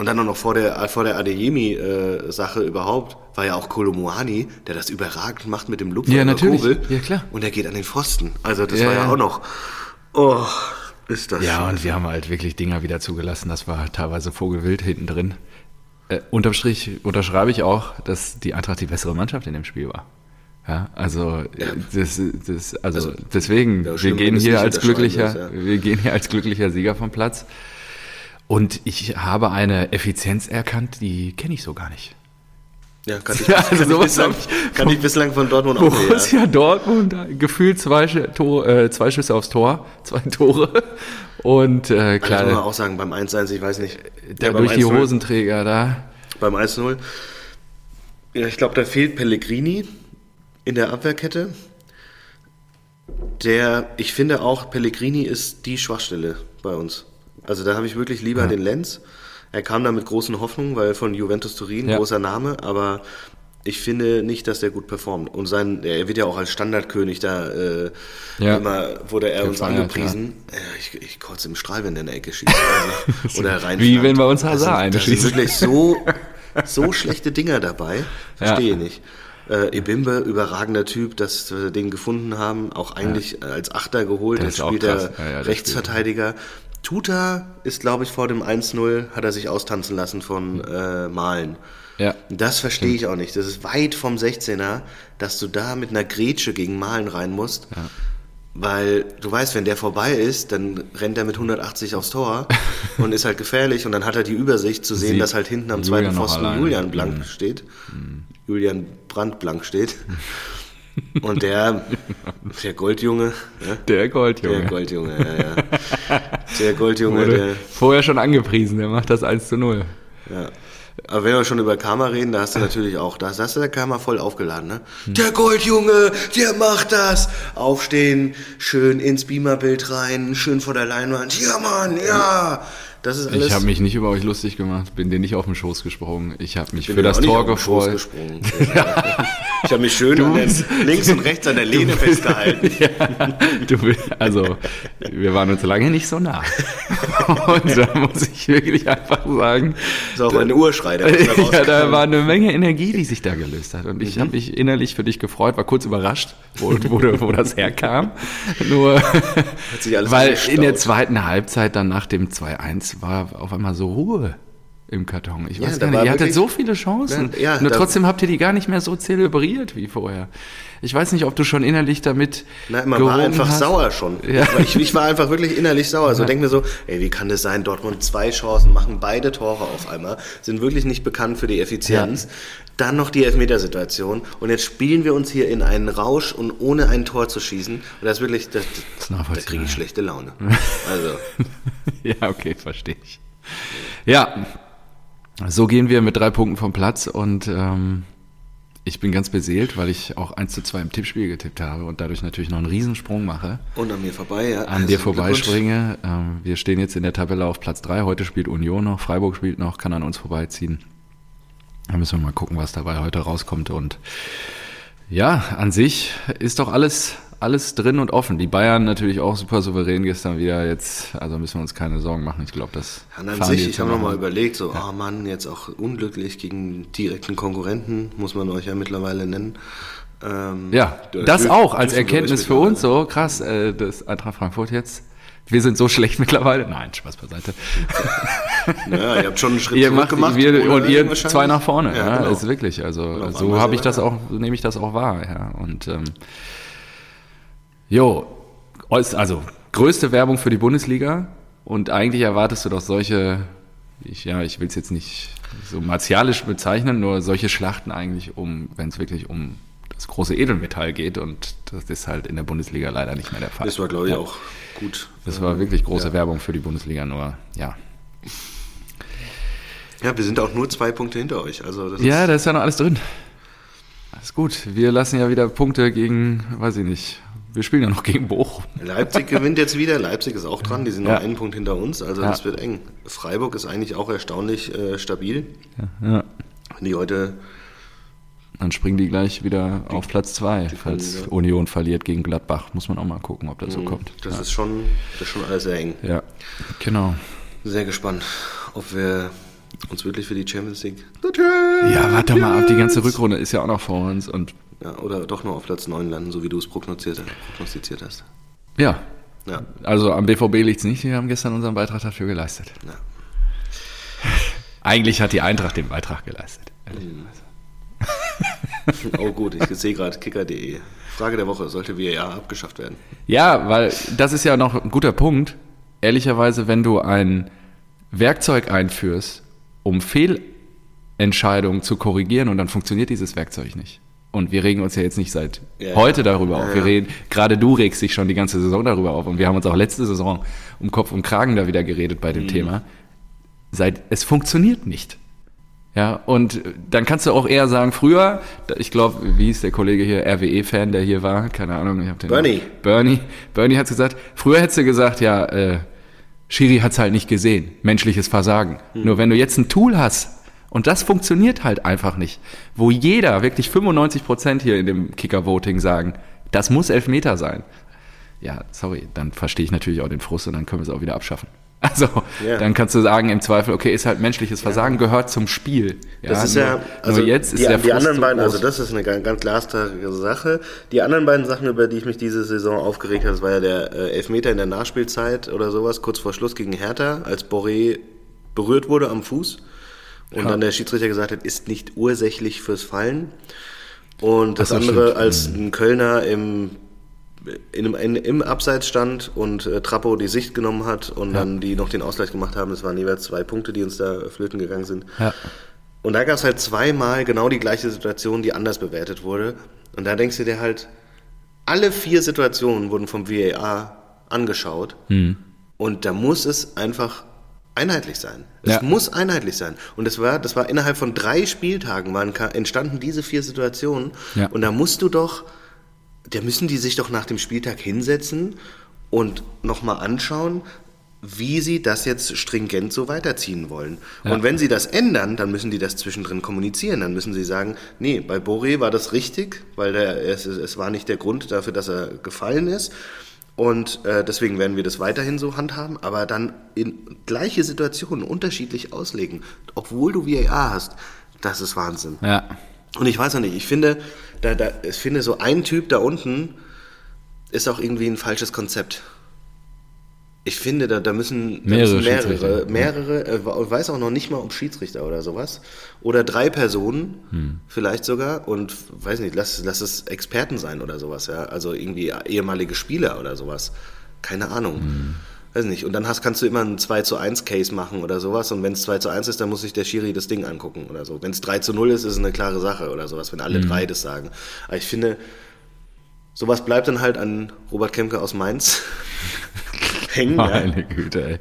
Und dann auch noch vor der, vor der Adeyemi-Sache überhaupt, war ja auch Kolomuani, der das überragend macht mit dem Lupfer Ja, natürlich. Kobel. Ja, klar. Und er geht an den Pfosten. Also das Ja, war ja, ja. auch noch, oh, ist das Ja, und wir haben halt wirklich Dinger wieder zugelassen. Das war teilweise vogelwild hinten drin. Äh, unterm Strich unterschreibe ich auch, dass die Eintracht die bessere Mannschaft in dem Spiel war. Ja, also, äh, das, das, also, Also, deswegen, ja, wir gehen hier als glücklicher, ja. wir gehen hier als glücklicher Sieger vom Platz. Und ich habe eine Effizienz erkannt, die kenne ich so gar nicht. Ja, kann [laughs] ich, Ja, kann, also ich sowas bislang, ich- kann ich bislang von Dortmund auch nicht. Ja. Borussia Dortmund, gefühlt zwei, Tor, äh, zwei Schüsse aufs Tor, [laughs] zwei Tore. Und äh, Klar, muss man auch sagen, beim 1-1, ich weiß nicht. der Ja, beim durch die 1-0 Hosenträger da. Beim 1-0. Ja, ich glaube, da fehlt Pellegrini in der Abwehrkette. Der, ich finde auch, Pellegrini ist die Schwachstelle bei uns. Also da habe ich wirklich lieber den Lenz. Er kam da mit großen Hoffnungen, weil von Juventus Turin, Ja. großer Name, aber ich finde nicht, dass der gut performt. Und sein, er wird ja auch als Standardkönig da äh, Ja. immer, wurde er uns angepriesen. Ja. Ich, ich kotze im Strahl, wenn der in der Ecke schießt. Also, [laughs] oder rein. Wie wenn bei uns Hazard sind- eine sind schießt. wirklich so, [laughs] so schlechte Dinger dabei. Verstehe Ja. ich nicht. Äh, Ebimbe, überragender Typ, dass wir den gefunden haben, auch eigentlich als Achter geholt. Der auch spielt krass. er Ja, ja, der Rechtsverteidiger. Tuta ist, glaube ich, vor dem 1-0 hat er sich austanzen lassen von äh, Malen. Ja. Das verstehe ich auch nicht. Das ist weit vom 16er, dass du da mit einer Grätsche gegen Malen rein musst. Weil du weißt, wenn der vorbei ist, dann rennt er mit 180 aufs Tor [laughs] und ist halt gefährlich und dann hat er die Übersicht zu sehen, Sieht dass halt hinten am Julian zweiten Pfosten. Julian blank Mhm. steht. Julian Brandt blank steht. [laughs] Und der, der Goldjunge, ne? Der Goldjunge. der Goldjunge, ja, ja. [laughs] Der Goldjunge, Wurde der, vorher schon angepriesen, der macht das 1 zu 0. Ja. Aber wenn wir schon über Karma reden, da hast du natürlich auch, da hast du der Karma voll aufgeladen, ne? Der Goldjunge, der macht das! Aufstehen, schön ins Beamerbild rein, schön vor der Leinwand. Ja, Mann, ja! Das ist alles. Ich habe mich nicht über euch lustig gemacht, bin dir nicht auf den Schoß gesprungen. Ich habe mich bin für das Tor gefreut. [laughs] Ich habe mich schön den, bist- links und rechts an der Lehne festgehalten. [laughs] Du, will- also, wir waren uns lange nicht so nah. [laughs] Und da muss ich wirklich einfach sagen, Das ist auch mein Urschrei, der da [laughs] ja, da war eine Menge Energie, die sich da gelöst hat. Und ich Mhm. habe mich innerlich für dich gefreut, war kurz überrascht, wo, wo, wo das herkam. Nur, weil in der zweiten Halbzeit dann nach dem 2-1 war auf einmal so Ruhe im Karton. Ich Ja, weiß da gar nicht, ihr hattet so viele Chancen. Ja, ja, Nur da- trotzdem habt ihr die gar nicht mehr so zelebriert wie vorher. Ich weiß nicht, ob du schon innerlich damit Na, man war einfach hast. sauer schon. Ja. Ich, ich war einfach wirklich innerlich sauer. So denk mir so, ey, wie kann das sein? Dortmund zwei Chancen, machen beide Tore auf einmal, sind wirklich nicht bekannt für die Effizienz. Dann noch die Elfmetersituation und jetzt spielen wir uns hier in einen Rausch und ohne ein Tor zu schießen. Und das ist wirklich, das, ist da nachvollziehbar. kriege ich schlechte Laune. [laughs] Also, Ja, okay, verstehe ich. Ja, so gehen wir mit drei Punkten vom Platz und ähm, ich bin ganz beseelt, weil ich auch 1 zu 2 im Tippspiel getippt habe und dadurch natürlich noch einen Riesensprung mache, und an mir vorbei, ja. an dir Also, vorbeispringe. Ähm, wir stehen jetzt in der Tabelle auf Platz 3. Heute spielt Union noch, Freiburg spielt noch, kann an uns vorbeiziehen. Da müssen wir mal gucken, was dabei heute rauskommt. Und ja, an sich ist doch alles, alles drin und offen. Die Bayern natürlich auch super souverän gestern wieder. Jetzt, also müssen wir uns keine Sorgen machen. Ich glaube, das. Und an sich, ich habe noch nochmal mal. überlegt, so, ah Mann, jetzt auch unglücklich gegen direkten Konkurrenten, muss man euch ja mittlerweile nennen. Ähm, Ja, das Dü- auch als Erkenntnis für uns, so krass, äh, das Eintracht Frankfurt jetzt. Wir sind so schlecht [laughs] mittlerweile. Nein, Spaß beiseite. [laughs] Naja, ihr habt schon einen Schritt [laughs] Ihr macht gemacht. wir, und ihr zwei nach vorne. Ja, genau. ist wirklich. Also auf so habe ich das auch, nehme ich das auch wahr. Ja, und ähm, jo, also größte Werbung für die Bundesliga und eigentlich erwartest du doch solche, ich, ja, ich will es jetzt nicht so martialisch bezeichnen, nur solche Schlachten eigentlich um, wenn es wirklich um das große Edelmetall geht und das ist halt in der Bundesliga leider nicht mehr der Fall. Das war, glaube ich, Ja. auch gut. Das war wirklich große Werbung für die Bundesliga, nur ja. Ja, wir sind auch nur zwei Punkte hinter euch. Also das Ja, da ist ja noch alles drin. Alles gut. Wir lassen ja wieder Punkte gegen, weiß ich nicht. Wir spielen ja noch gegen Bochum. Leipzig gewinnt jetzt wieder. Leipzig ist auch dran. Die sind Ja. noch einen Punkt hinter uns. Also Ja. das wird eng. Freiburg ist eigentlich auch erstaunlich äh, stabil. Ja. Die heute Dann springen die gleich wieder auf Platz zwei, falls ja. Union verliert gegen Gladbach. Muss man auch mal gucken, ob das so kommt. Das ist schon, das ist schon alles sehr eng. Ja, genau. Sehr gespannt, ob wir uns wirklich für die Champions League. Ja, warte mal ab. Die ganze Rückrunde ist ja auch noch vor uns. Und Ja, oder doch nur auf Platz 9 landen, so wie du es prognostiziert, prognostiziert hast. ja, Ja. also am BVB liegt es nicht. Wir haben gestern unseren Beitrag dafür geleistet. ja. [laughs] Eigentlich hat die Eintracht den Beitrag geleistet. ehrlicherweise. [laughs] Oh gut, ich sehe gerade kicker.de. Frage der Woche, sollte VAR abgeschafft werden? Ja, weil das ist ja noch ein guter Punkt. Ehrlicherweise, wenn du ein Werkzeug einführst, um Fehlentscheidungen zu korrigieren und dann funktioniert dieses Werkzeug nicht. Und wir regen uns ja jetzt nicht seit Ja, heute darüber Ja, auf. Wir reden, gerade du regst dich schon die ganze Saison darüber auf. Und wir haben uns auch letzte Saison um Kopf und Kragen da wieder geredet bei dem Mhm. Thema. Seit, es funktioniert nicht. Ja, und dann kannst du auch eher sagen, früher, ich glaube, wie ist der Kollege hier, RWE-Fan, der hier war, keine Ahnung, ich hab den Bernie. Bernie. Bernie hat gesagt, früher hättest du gesagt, ja, äh, Schiri hat's halt nicht gesehen, menschliches Versagen. Nur wenn du jetzt ein Tool hast, und das funktioniert halt einfach nicht, wo jeder, wirklich 95 Prozent hier in dem Kicker-Voting sagen, das muss Elfmeter sein. Ja, sorry, dann verstehe ich natürlich auch den Frust und dann können wir es auch wieder abschaffen. [laughs] Also, Ja. dann kannst du sagen im Zweifel, okay, ist halt menschliches Versagen, gehört zum Spiel. Das ist nur, ja, also jetzt ist die, der die Frust anderen beiden, also das ist eine ganz, ganz glasklare Sache. Die anderen beiden Sachen, über die ich mich diese Saison aufgeregt habe, das war ja der äh, Elfmeter in der Nachspielzeit oder sowas, kurz vor Schluss gegen Hertha, als Boré berührt wurde am Fuß und dann der Schiedsrichter gesagt hat, ist nicht ursächlich fürs Fallen. Und das so, andere, stimmt. als ein Kölner im in einem, in, im Abseits stand und äh, Trappo die Sicht genommen hat und dann die noch den Ausgleich gemacht haben. Das waren jeweils zwei Punkte, die uns da flöten gegangen sind. Ja. Und da gab es halt zweimal genau die gleiche Situation, die anders bewertet wurde. Und da denkst du dir halt, alle vier Situationen wurden vom VAR angeschaut. Hm. Und da muss es einfach einheitlich sein. Es Ja. muss einheitlich sein. Und das war, das war innerhalb von drei Spieltagen waren, entstanden diese vier Situationen. Ja. Und da musst du doch, da müssen die sich doch nach dem Spieltag hinsetzen und nochmal anschauen, wie sie das jetzt stringent so weiterziehen wollen. Ja. Und wenn sie das ändern, dann müssen die das zwischendrin kommunizieren. Dann müssen sie sagen, nee, bei Boré war das richtig, weil der, es, es war nicht der Grund dafür, dass er gefallen ist. Und äh, deswegen werden wir das weiterhin so handhaben, aber dann in gleiche Situationen unterschiedlich auslegen, obwohl du VAR hast. Das ist Wahnsinn. ja. Und ich weiß noch nicht, ich finde, da, da, ich finde so ein Typ da unten ist auch irgendwie ein falsches Konzept. Ich finde, da, da müssen, da Mehrere müssen mehrere, mehrere, äh, weiß auch noch nicht mal, ob Schiedsrichter oder sowas. Oder drei Personen, Hm. vielleicht sogar, und weiß nicht, lass, lass es Experten sein oder sowas, ja. Also irgendwie ehemalige Spieler oder sowas. Keine Ahnung. Hm. Weiß nicht. Und dann hast, kannst du immer einen 2 zu 1 Case machen oder sowas. Und wenn es 2 zu 1 ist, dann muss sich der Schiri das Ding angucken oder so. Wenn es 3 zu 0 ist, ist es eine klare Sache oder sowas, wenn alle Mhm. drei das sagen. Aber ich finde, sowas bleibt dann halt an Robert Kemke aus Mainz hängen. Ja. Meine Güte, ey.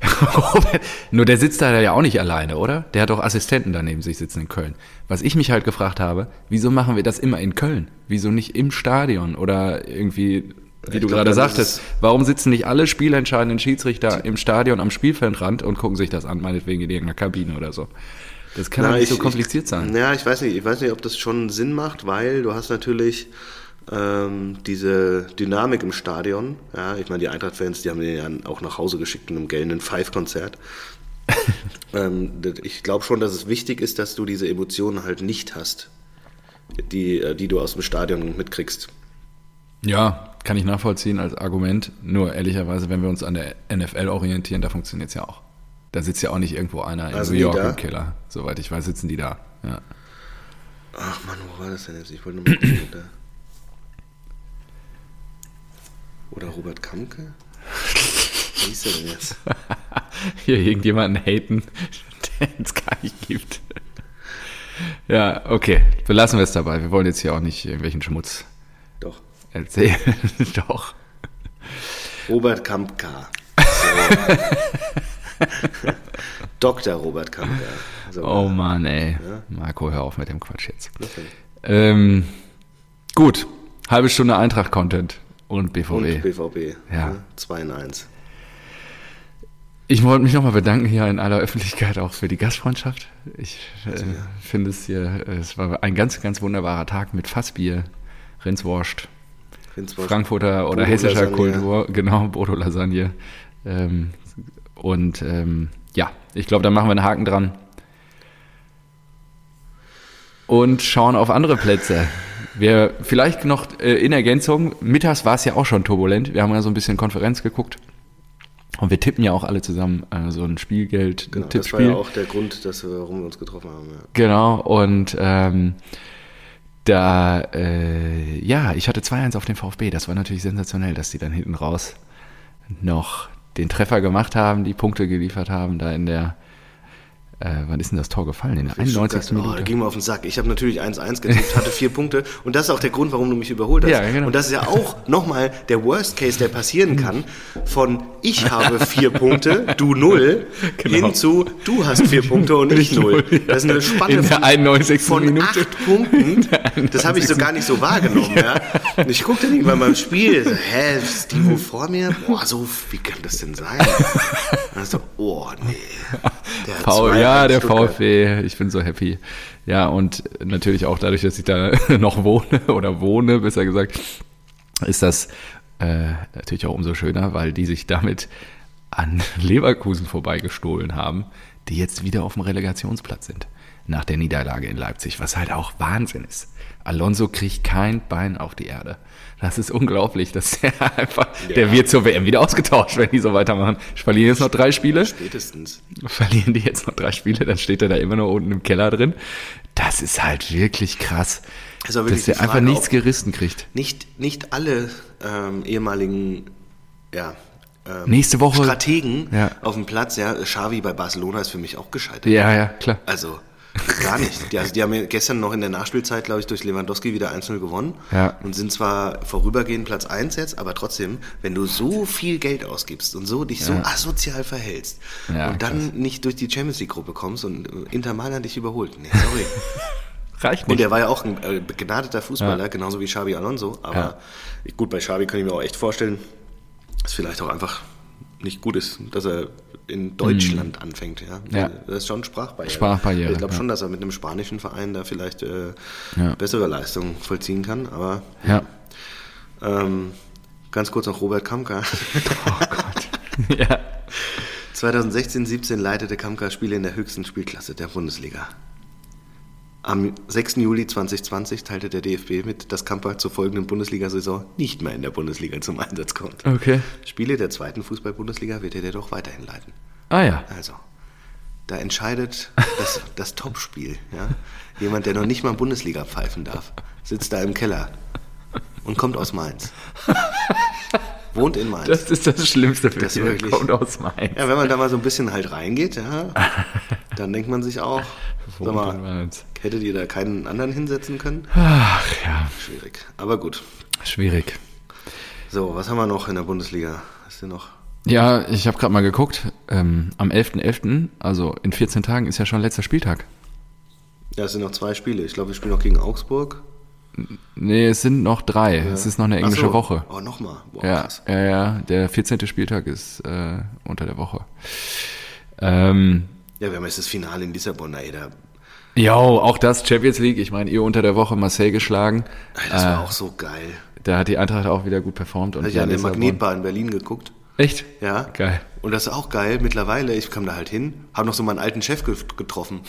[laughs] Nur der sitzt da ja auch nicht alleine, oder? Der hat auch Assistenten daneben sich sitzen in Köln. Was ich mich halt gefragt habe, wieso machen wir das immer in Köln? Wieso nicht im Stadion oder irgendwie, wie Ich du glaub, gerade sagtest, es- warum sitzen nicht alle spielentscheidenden Schiedsrichter im Stadion am Spielfeldrand und gucken sich das an, meinetwegen in irgendeiner Kabine oder so? Das kann doch Na, nicht so kompliziert ich, sein. Ja, ich weiß nicht, ich weiß nicht, ob das schon Sinn macht, weil du hast natürlich ähm, diese Dynamik im Stadion. Ja, ich meine, die Eintracht-Fans, die haben den ja auch nach Hause geschickt in einem gelben Five-Konzert. [laughs] ähm, ich glaube schon, dass es wichtig ist, dass du diese Emotionen halt nicht hast. die, äh, die du aus dem Stadion mitkriegst. Ja, kann ich nachvollziehen als Argument. Nur ehrlicherweise, wenn wir uns an der NFL orientieren, da funktioniert es ja auch. Da sitzt ja auch nicht irgendwo einer in Also New York da? im Keller. Soweit ich weiß, sitzen die da. Ja. Ach Mann, wo war das denn jetzt? Ich wollte nochmal gucken. [clears throat] da. Oder Robert Kamke? [laughs] Wie ist der denn jetzt? Hier irgendjemanden haten, [laughs] den es gar nicht gibt. Ja, okay. Belassen wir es dabei. Wir wollen jetzt hier auch nicht irgendwelchen Schmutz Doch. erzählen. [laughs] Doch. Robert Kampka. So. Dr. Robert Kampka. So. Oh Mann, ey. Marco, hör auf mit dem Quatsch jetzt. Okay. Ähm, gut. Halbe Stunde Eintracht-Content und BVB. Und BVB. Ja. ne? 2 in 1. Ich wollte mich nochmal bedanken hier in aller Öffentlichkeit auch für die Gastfreundschaft. Ich äh, finde es hier, es war ein ganz, ganz wunderbarer Tag mit Fassbier, Rindswurst. Frankfurter oder Bodo hessischer. Kultur, genau, Bodo Lasagne. Ähm, und ähm, ja, ich glaube, da machen wir einen Haken dran. Und schauen auf andere Plätze. Wir vielleicht noch äh, in Ergänzung, mittags war es ja auch schon turbulent. Wir haben ja so ein bisschen Konferenz geguckt. Und wir tippen ja auch alle zusammen äh, so ein Spielgeld, Genau, ein das war Tippspiel. ja auch der Grund, dass wir, warum wir uns getroffen haben. Ja. Genau, und ähm, da, äh, ja, ich hatte 2-1 auf den VfB. Das war natürlich sensationell, dass die dann hinten raus noch den Treffer gemacht haben, die Punkte geliefert haben, da in der, äh, wann ist denn das Tor gefallen? In der 91. Oh, Minute. ging mir auf den Sack. Ich habe natürlich 1-1 getippt, hatte vier Punkte. Und das ist auch der Grund, warum du mich überholt hast. Ja, genau. Und das ist ja auch nochmal der Worst Case, der passieren kann. Von ich habe vier Punkte, du null, [laughs] Genau. hin zu du hast vier Punkte und ich [laughs] null. Das ist eine Spanne von, 91. von Minute. acht Punkten. [laughs] Das habe ich so gar nicht so wahrgenommen. Ja. Und ich guckte nicht mal beim Spiel. So, hä, wo vor mir? Boah, so, wie kann das denn sein? Und dann so, oh nee. Der hat V zwei ja, der Stuttgart. VfB, ich bin so happy. Ja, und natürlich auch dadurch, dass ich da [laughs] noch wohne oder wohne, besser gesagt, ist das äh, natürlich auch umso schöner, weil die sich damit an [laughs] Leverkusen vorbeigestohlen haben, die jetzt wieder auf dem Relegationsplatz sind. Nach der Niederlage in Leipzig, was halt auch Wahnsinn ist. Alonso kriegt kein Bein auf die Erde. Das ist unglaublich, dass der [laughs] einfach, der wird zur WM wieder ausgetauscht, wenn die so weitermachen. Ich verliere jetzt noch drei Spiele Spätestens. verlieren die jetzt noch drei Spiele, dann steht er da immer noch unten im Keller drin. Das ist halt wirklich krass, aber wirklich dass der einfach nichts gerissen kriegt. Nicht, nicht alle ähm, ehemaligen ja, ähm, Nächste Woche- Strategen Ja. auf dem Platz. Ja, Xavi bei Barcelona ist für mich auch gescheitert. Ja, ja, klar. Also gar nicht. Die, also, die haben ja gestern noch in der Nachspielzeit, glaube ich, durch Lewandowski wieder 1-0 gewonnen Ja. und sind zwar vorübergehend Platz 1 jetzt, aber trotzdem, wenn du so viel Geld ausgibst und so dich so asozial verhältst Ja, und dann krass. nicht durch die Champions League Gruppe kommst und äh, Inter Mailand dich überholt. Nee, sorry. [laughs] Reicht Und nicht. er war ja auch ein äh, begnadeter Fußballer, genauso wie Xabi Alonso. Aber gut, bei Xabi kann ich mir auch echt vorstellen, dass vielleicht auch einfach nicht gut ist, dass er in Deutschland anfängt. Ja? Mhm. Ja. Das ist schon Sprachbarriere. Sprachbarriere, Ich glaube ja. schon, dass er mit einem spanischen Verein da vielleicht äh, Ja. bessere Leistungen vollziehen kann. Aber Ja. ähm, ganz kurz noch Robert Kamka. [laughs] ja. 2016, 17 leitete Kamka Spiele in der höchsten Spielklasse der Bundesliga. Am 6. Juli 2020 teilte der DFB mit, dass Kampa zur folgenden Bundesliga-Saison nicht mehr in der Bundesliga zum Einsatz kommt. Okay. Spiele der zweiten Fußball-Bundesliga wird er jedoch weiterhin leiten. Ah ja. Also, da entscheidet das, das Topspiel. Ja? Jemand, der noch nicht mal Bundesliga pfeifen darf, sitzt da im Keller und kommt aus Mainz. Wohnt in Mainz. Das ist das Schlimmste für Das mich. wirklich. Kommt aus Mainz. Ja, wenn man da mal so ein bisschen halt reingeht, ja, [laughs] dann denkt man sich auch, sag mal, hättet ihr da keinen anderen hinsetzen können? Ach ja, Schwierig. Aber gut. schwierig. So, was haben wir noch in der Bundesliga? Ist denn noch? Ja, ich habe gerade mal geguckt. Ähm, am 11.11., also in 14 Tagen, ist ja schon letzter Spieltag. Ja, es sind noch zwei Spiele. Ich glaube, wir spielen noch gegen Augsburg. Nee, es sind noch drei. Es ist noch eine englische so. Woche. Oh, nochmal. Boah, Ja, krass. ja, ja, der 14. Spieltag ist äh, unter der Woche. Ähm, Ja, wir haben jetzt das Finale in Lissabon. Ey, da, ja, auch das Champions League. Ich meine, ihr unter der Woche Marseille geschlagen. das war auch so geil. Da hat die Eintracht auch wieder gut performt. Und Habe ich ja, an der Magnetbar in Berlin geguckt. Echt? Ja. Geil. Und das ist auch geil. Mittlerweile, ich kam da halt hin, habe noch so meinen alten Chef ge- getroffen.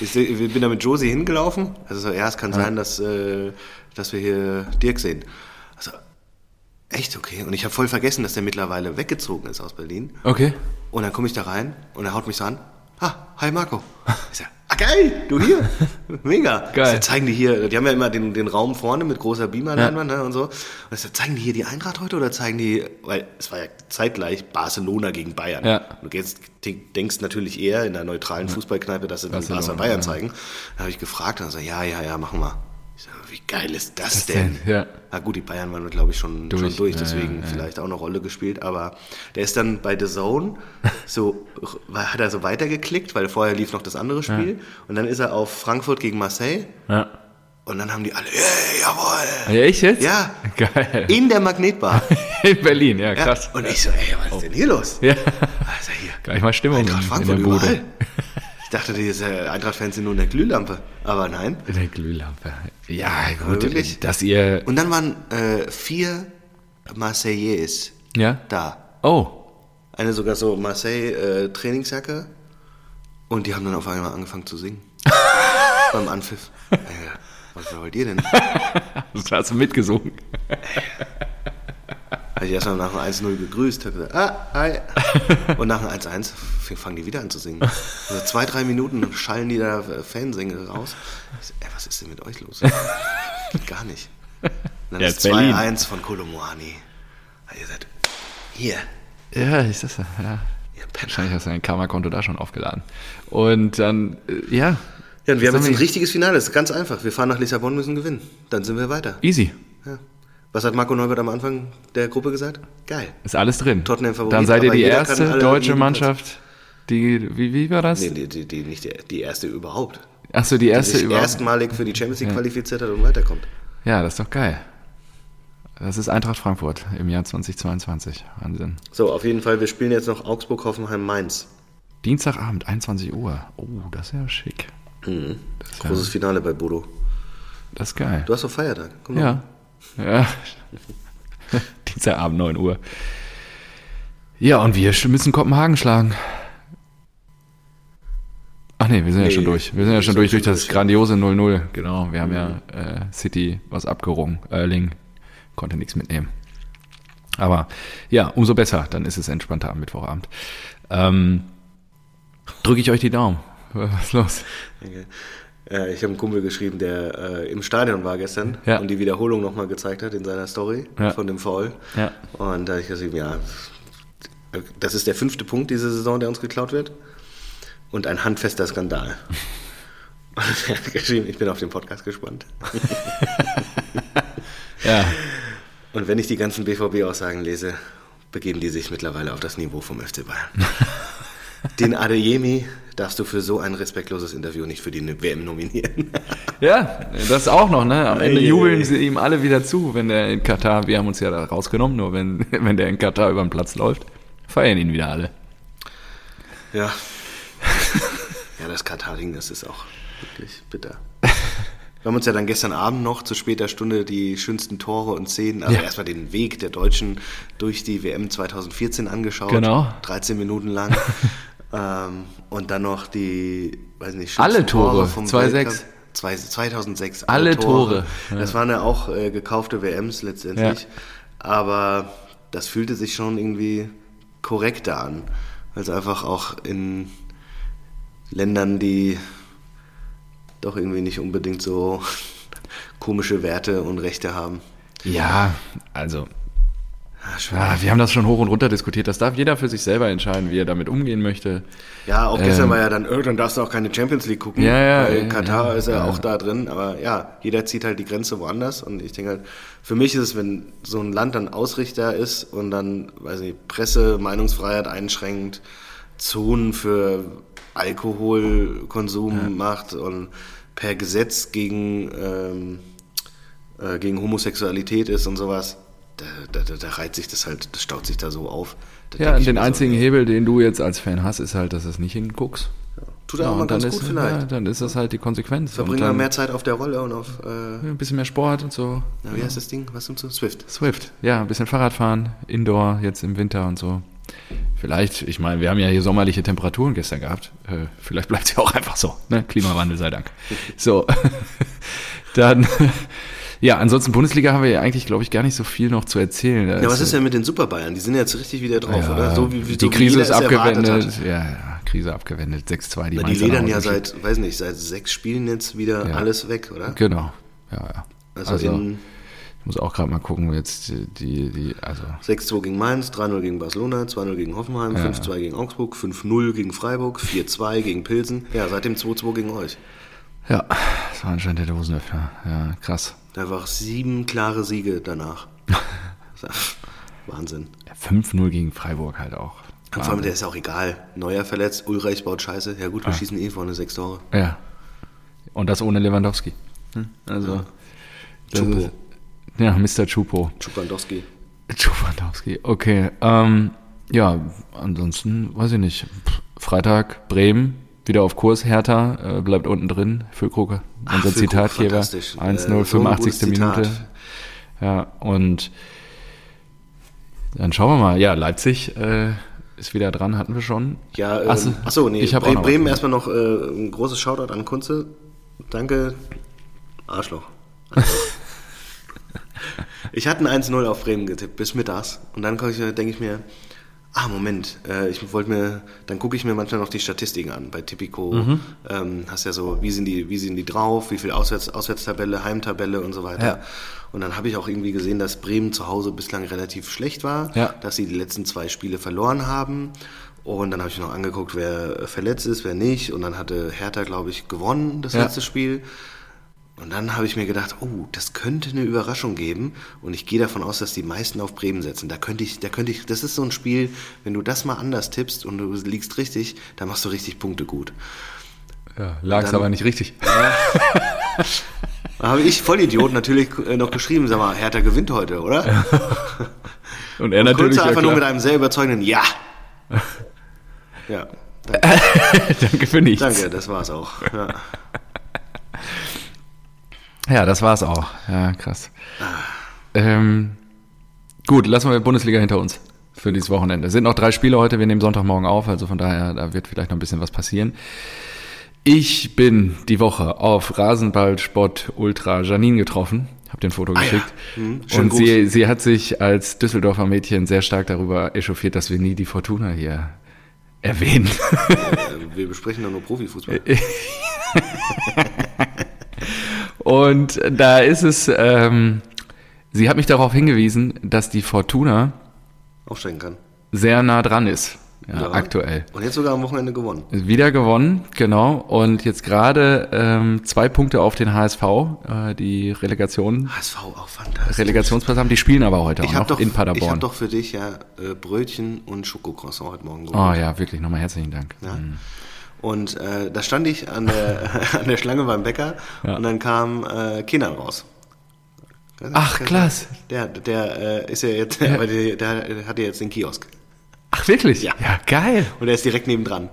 Ich bin da mit Josie hingelaufen. Also so, ja, es kann sein, dass, äh, dass wir hier Dirk sehen. Also, echt okay. Und ich habe voll vergessen, dass der mittlerweile weggezogen ist aus Berlin. Okay. Und dann komme ich da rein und er haut mich so an. Ah, hi Marco. [laughs] Ich sag, ah geil, du hier. [laughs] Mega. Geil. Sag, zeigen die hier, die haben ja immer den, den Raum vorne mit großer Beamer-Leinwand ne, und so. Und ich sag, zeigen die hier die Eintracht heute oder zeigen die, weil es war ja zeitgleich Barcelona gegen Bayern. Ja. Du gehst, denkst natürlich eher in der neutralen Fußballkneipe, dass sie dann Barcelona, Bayern ja. zeigen. Da habe ich gefragt und er sagt, ja, ja, ja, machen wir. Ich sag, wie geil ist das, Das denn? denn? Ja. Na gut, die Bayern waren, glaube ich, schon Durch. schon durch Ja, deswegen ja, ja. vielleicht auch eine Rolle gespielt. Aber der ist dann bei The Zone, so [laughs] hat er so weitergeklickt, weil vorher lief noch das andere Spiel. Und dann ist er auf Frankfurt gegen Marseille. Ja. Und dann haben die alle, yeah, jawohl. Ja, echt jetzt? Ja. [laughs] Geil. In der Magnetbar. [laughs] In Berlin, ja, Ja. krass. Und ich so, ey, was ist denn hier los? Ja. Also hier. Gleich mal Stimmung in, Eintracht in Frankfurt der Bude. überall. Ich dachte, diese Eintracht-Fans sind nur eine Glühlampe. Aber nein. In der Glühlampe. Ja, gut, wirklich? dass ihr... Und dann waren äh, vier Marseillais Ja? da. Oh, Eine sogar so Marseille-Trainingsjacke. und die haben dann auf einmal angefangen zu singen. [laughs] Beim Anpfiff. Ey, was wollt ihr denn? [laughs] hast du mitgesungen. [laughs] Habe ich erstmal nach dem 1-0 gegrüßt, gesagt, ah, hi. [laughs] Und nach dem 1-1 fangen die wieder an zu singen. Also zwei, drei Minuten schallen die da äh, Fansinge raus. Ich so, ey, was ist denn mit euch los? Geht [laughs] gar nicht. Und dann Ja, ist ist Berlin. 2-1 von Kolomoani. Also ihr seid, hier, Ja, ist das ja. Penner. Wahrscheinlich hast du dein Karma-Konto da schon aufgeladen. Und dann, äh, ja. Ja, und wir haben jetzt ein richtiges Finale. Das ist ganz einfach. Wir fahren nach Lissabon, müssen gewinnen. Dann sind wir weiter. Easy. Ja. Was hat Marco Neubert am Anfang der Gruppe gesagt? Geil. Ist alles drin. Tottenham Favorit, Dann seid ihr die erste deutsche Mannschaft, die, wie, wie war das? Nee, die, die, die, nicht die, die erste überhaupt. Ach so, die Die erste sich überhaupt. erstmalig für die Champions League qualifiziert hat und weiterkommt. Ja, das ist doch geil. Das ist Eintracht Frankfurt im Jahr 2022. Wahnsinn. So, auf jeden Fall, wir spielen jetzt noch Augsburg, Hoffenheim, Mainz. Dienstagabend, 21 Uhr. Oh, das ist ja schick. Das ist, ja, Großes Finale bei Bodo. das ist geil. Du hast doch Feiertag. Komm Ja. Ja. [laughs] Dienstagabend, 9 Uhr. Ja, und wir müssen Kopenhagen schlagen. Ach nee, wir sind ja Nee, schon durch. Wir sind ja schon durch durch das ja. grandiose 0-0. Genau, wir haben ja äh, City was abgerungen. Erling konnte nichts mitnehmen. Aber ja, umso besser. Dann ist es entspannter am Mittwochabend. Ähm, Drücke ich euch die Daumen. [laughs] Was ist los? Okay. Äh, ich habe einen Kumpel geschrieben, der äh, im Stadion war gestern Ja. und die Wiederholung nochmal gezeigt hat in seiner Story Ja. von dem Foul. Ja. Und da habe ich geschrieben, ja, das ist der fünfte Punkt diese Saison, der uns geklaut wird. Und ein handfester Skandal. [laughs] Und er hat geschrieben, ich bin auf den Podcast gespannt. [laughs] Ja, Und wenn ich die ganzen BVB-Aussagen lese, begeben die sich mittlerweile auf das Niveau vom FC Bayern. [laughs] Den Adeyemi darfst du für so ein respektloses Interview nicht für die WM nominieren. [laughs] Ja, das auch noch, ne? Am Ende jubeln sie ihm alle wieder zu, wenn der in Katar, wir haben uns ja da rausgenommen, nur wenn, [laughs] wenn der in Katar über den Platz läuft, feiern ihn wieder alle. Ja. [laughs] Ja, das Katar-Ding, das ist auch wirklich bitter. Wir haben uns ja dann gestern Abend noch zu später Stunde die schönsten Tore und Szenen, also Ja. erstmal den Weg der Deutschen durch die WM 2014 angeschaut. Genau. 13 Minuten lang. Ähm, und dann noch die, weiß nicht, Alle Tore, vom 2-6. Weltcup. Zwei- 2006. Alle Tore, ja. Das waren ja auch äh, gekaufte WMs letztendlich. Ja. Aber das fühlte sich schon irgendwie korrekter an. Es einfach auch in Ländern, die doch irgendwie nicht unbedingt so [laughs] komische Werte und Rechte haben. Ja, also, Ja, wir haben das schon hoch und runter diskutiert. Das darf jeder für sich selber entscheiden, wie er damit umgehen möchte. Ja, auch gestern Ähm, war ja dann, dann darfst du auch keine Champions League gucken. Ja, ja, weil ja, Katar ja, ist ja, ja. auch da drin. Aber ja, jeder zieht halt die Grenze woanders. Und ich denke halt, für mich ist es, wenn so ein Land dann Ausrichter ist und dann, weiß nicht, Presse, Meinungsfreiheit einschränkt, Zonen für Alkoholkonsum macht und per Gesetz gegen, ähm, äh, gegen Homosexualität ist und sowas, da, da, da, da reiht sich das halt, das staut sich da so auf. Da Ja, den so, einzigen nee, Hebel, den du jetzt als Fan hast, ist halt, dass du es nicht hinguckst. Tut ja Ja, auch mal ganz ist, gut vielleicht. Ja, dann ist das halt die Konsequenz. Verbringen wir mehr Zeit auf der Rolle und auf, äh, ein bisschen mehr Sport und so. na, wie heißt das Ding? Was und so? Swift. Swift, ja, ein bisschen Fahrradfahren, Indoor, jetzt im Winter und so. Vielleicht, ich meine, wir haben ja hier sommerliche Temperaturen gestern gehabt. Äh, vielleicht bleibt es ja auch einfach so. Ne? Klimawandel sei Dank. So, [laughs] dann, ja, ansonsten Bundesliga haben wir ja eigentlich, glaube ich, gar nicht so viel noch zu erzählen. Ja, was ist denn mit den Super Bayern? Die sind jetzt richtig wieder drauf, ja, oder? So wie, wie, die so Krise ist abgewendet. Ja, ja, Krise abgewendet. 6-2, die Na, die ledern ja seit, weiß nicht, seit sechs Spielen jetzt wieder Ja. alles weg, oder? Genau, ja, ja. Also, Also, in ich muss auch gerade mal gucken, jetzt die, die, also 6-2 gegen Mainz, 3-0 gegen Barcelona, 2-0 gegen Hoffenheim, 5-2 gegen Augsburg, 5-0 gegen Freiburg, 4-2 gegen Pilsen. Ja, seitdem 2-2 gegen euch. ja, das war anscheinend der Dosenöffner. Ja, krass. Einfach sieben klare Siege danach. [laughs] Wahnsinn. Ja, 5-0 gegen Freiburg halt auch. Und vor allem, der ist auch egal. Neuer verletzt, Ulreich baut Scheiße. Ja Ah. gut, wir schießen eh vorne sechs Tore. Ja. Und das ohne Lewandowski. Hm? Also, das Chupo. ist- ja, Mr. Chupo. Czupandowski. Chupandowski, okay. Ähm, ja, ansonsten weiß ich nicht. Freitag, Bremen, wieder auf Kurs, Hertha, äh, bleibt unten drin. Füllkrug, Ach, unser Füllkrug, Zitatgeber. fantastisch. 1-0, Äh, so ein 85. gutes Zitat. Minute. Ja, und dann schauen wir mal. Ja, Leipzig äh, ist wieder dran, hatten wir schon. Ja, ähm, Ach so, achso, nee, ich Bremen was. erstmal noch äh, ein großes Shoutout an Kunze. Danke, Arschloch. [laughs] ich hatte ein 1-0 auf Bremen getippt, bis mittags. Und dann denke ich mir, ah, Moment, äh, ich wollte mir, dann gucke ich mir manchmal noch die Statistiken an. Bei Tipico Mhm. ähm, hast ja so, wie sind die, wie sind die drauf, wie viel Auswärts, Auswärtstabelle, Heimtabelle und so weiter. Ja. Und dann habe ich auch irgendwie gesehen, dass Bremen zu Hause bislang relativ schlecht war, Ja. dass sie die letzten zwei Spiele verloren haben. Und dann habe ich noch angeguckt, wer verletzt ist, wer nicht. Und dann hatte Hertha, glaube ich, gewonnen, das Ja. letzte Spiel. Und dann habe ich mir gedacht, oh, das könnte eine Überraschung geben. Und ich gehe davon aus, dass die meisten auf Bremen setzen. Da könnte ich, da könnte ich, das ist so ein Spiel, wenn du das mal anders tippst und du liegst richtig, dann machst du richtig Punkte gut. Ja, lag's Dann- aber nicht richtig. [laughs] Da habe ich, Vollidiot, natürlich äh, noch geschrieben, sag mal, Hertha gewinnt heute, oder? [laughs] Und er natürlich. Kurze Ja, einfach nur klar. mit einem sehr überzeugenden Ja. [laughs] Ja, Danke für nichts. danke, das war's auch. Ja. Ja, das war's auch. Ja, krass. Ähm, gut, lassen wir die Bundesliga hinter uns für dieses Wochenende. Es sind noch drei Spiele heute, wir nehmen Sonntagmorgen auf, also von daher, da wird vielleicht noch ein bisschen was passieren. Ich bin die Woche auf Rasenballsport Ultra Janine getroffen, habe den Foto ja. geschickt. Hm, schönen und sie, sie hat sich als Düsseldorfer Mädchen sehr stark darüber echauffiert, dass wir nie die Fortuna hier erwähnen. Äh, Wir besprechen doch nur Profifußball. [laughs] Und da ist es, ähm, sie hat mich darauf hingewiesen, dass die Fortuna Aufsteigen kann. sehr nah dran ist, ja, Ja. aktuell. Und jetzt sogar am Wochenende gewonnen. Wieder gewonnen, genau. Und jetzt gerade ähm, zwei Punkte auf den HSV, äh, die Relegation, HSV auch fantastisch. Relegationsplatz haben. Die spielen aber heute auch Ich noch habe doch, in ich Paderborn. hab doch für dich ja äh, Brötchen und Schokocroissant heute Morgen oh geholt. ja, wirklich, nochmal herzlichen Dank. Ja. Und äh, da stand ich an der, [laughs] an der Schlange beim Bäcker Ja. und dann kam äh, Kenan raus. Ach, klasse. Der, der äh, ist ja jetzt, aber [laughs] der, der hat ja jetzt den Kiosk. Ach, wirklich? Ja. ja geil. Und er ist direkt nebendran.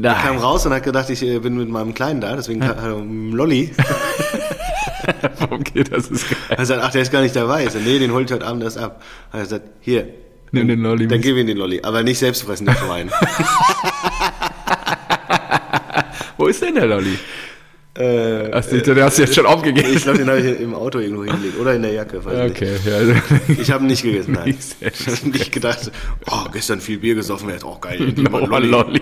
Er kam Nein. raus und hat gedacht, ich äh, bin mit meinem Kleinen da, deswegen kam, äh, Lolli. [laughs] Okay, das ist geil. Er hat gesagt, ach, der ist gar nicht dabei. Ich so, nee, den hol ich heute Abend erst ab. Hat er gesagt, hier. Nimm den Lolli Dann gib ihm den Lolli. Aber nicht selbst fressen, den Schwein. Wo ist denn der Lolli? äh, Hast du, den hast du jetzt schon aufgegeben? ich glaube, den habe ich im Auto irgendwo hingelegt. Oder in der Jacke. Okay, ja, also. Ich habe ihn nicht gegessen, nein. Ich habe nicht gedacht, oh, gestern viel Bier gesoffen, wäre jetzt auch geil. [laughs] oh, Lolli. Lolli.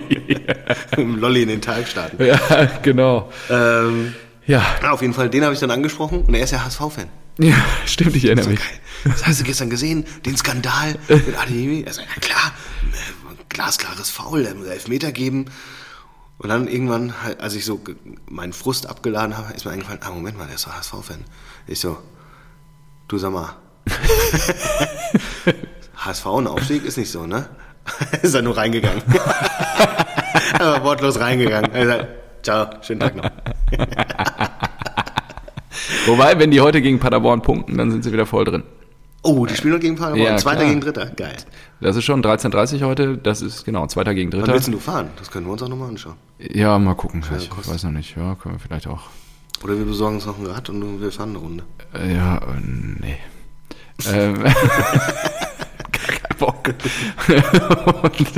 [laughs] Lolli in den Tag starten. ja, genau. Ähm, Ja, ja, auf jeden Fall, den habe ich dann angesprochen und er ist ja HSV-Fan. ja, stimmt, ich erinnere mich. geil. Das hast du gestern gesehen, den Skandal mit Adeyemi? Er sagt, ja klar, äh, glasklares Foul, der muss Elfmeter geben. Und dann irgendwann, halt, als ich so meinen Frust abgeladen habe, ist mir eingefallen, ah, Moment mal, der ist doch HSV-Fan. Ich so, du sag mal, [laughs] HSV und Aufstieg ist nicht so, ne? [laughs] ist er nur reingegangen. [laughs] Aber wortlos reingegangen. Er sagt, ciao, schönen Tag noch. Wobei, wenn die heute gegen Paderborn punkten, dann sind sie wieder voll drin. Oh, die spielen noch gegen Paderborn. Ja, Zweiter klar. gegen Dritter. Geil. Das ist schon 13.30 heute, das ist genau, zweiter gegen Wann dritter. willst denn du fahren? Das können wir uns auch nochmal anschauen. Ja, mal gucken. Ich weiß noch nicht. Ja, können wir vielleicht auch. Oder wir besorgen uns noch ein Rad und wir fahren eine Runde. Äh, Ja, äh, nee. [laughs] ähm, [laughs] Bock. und,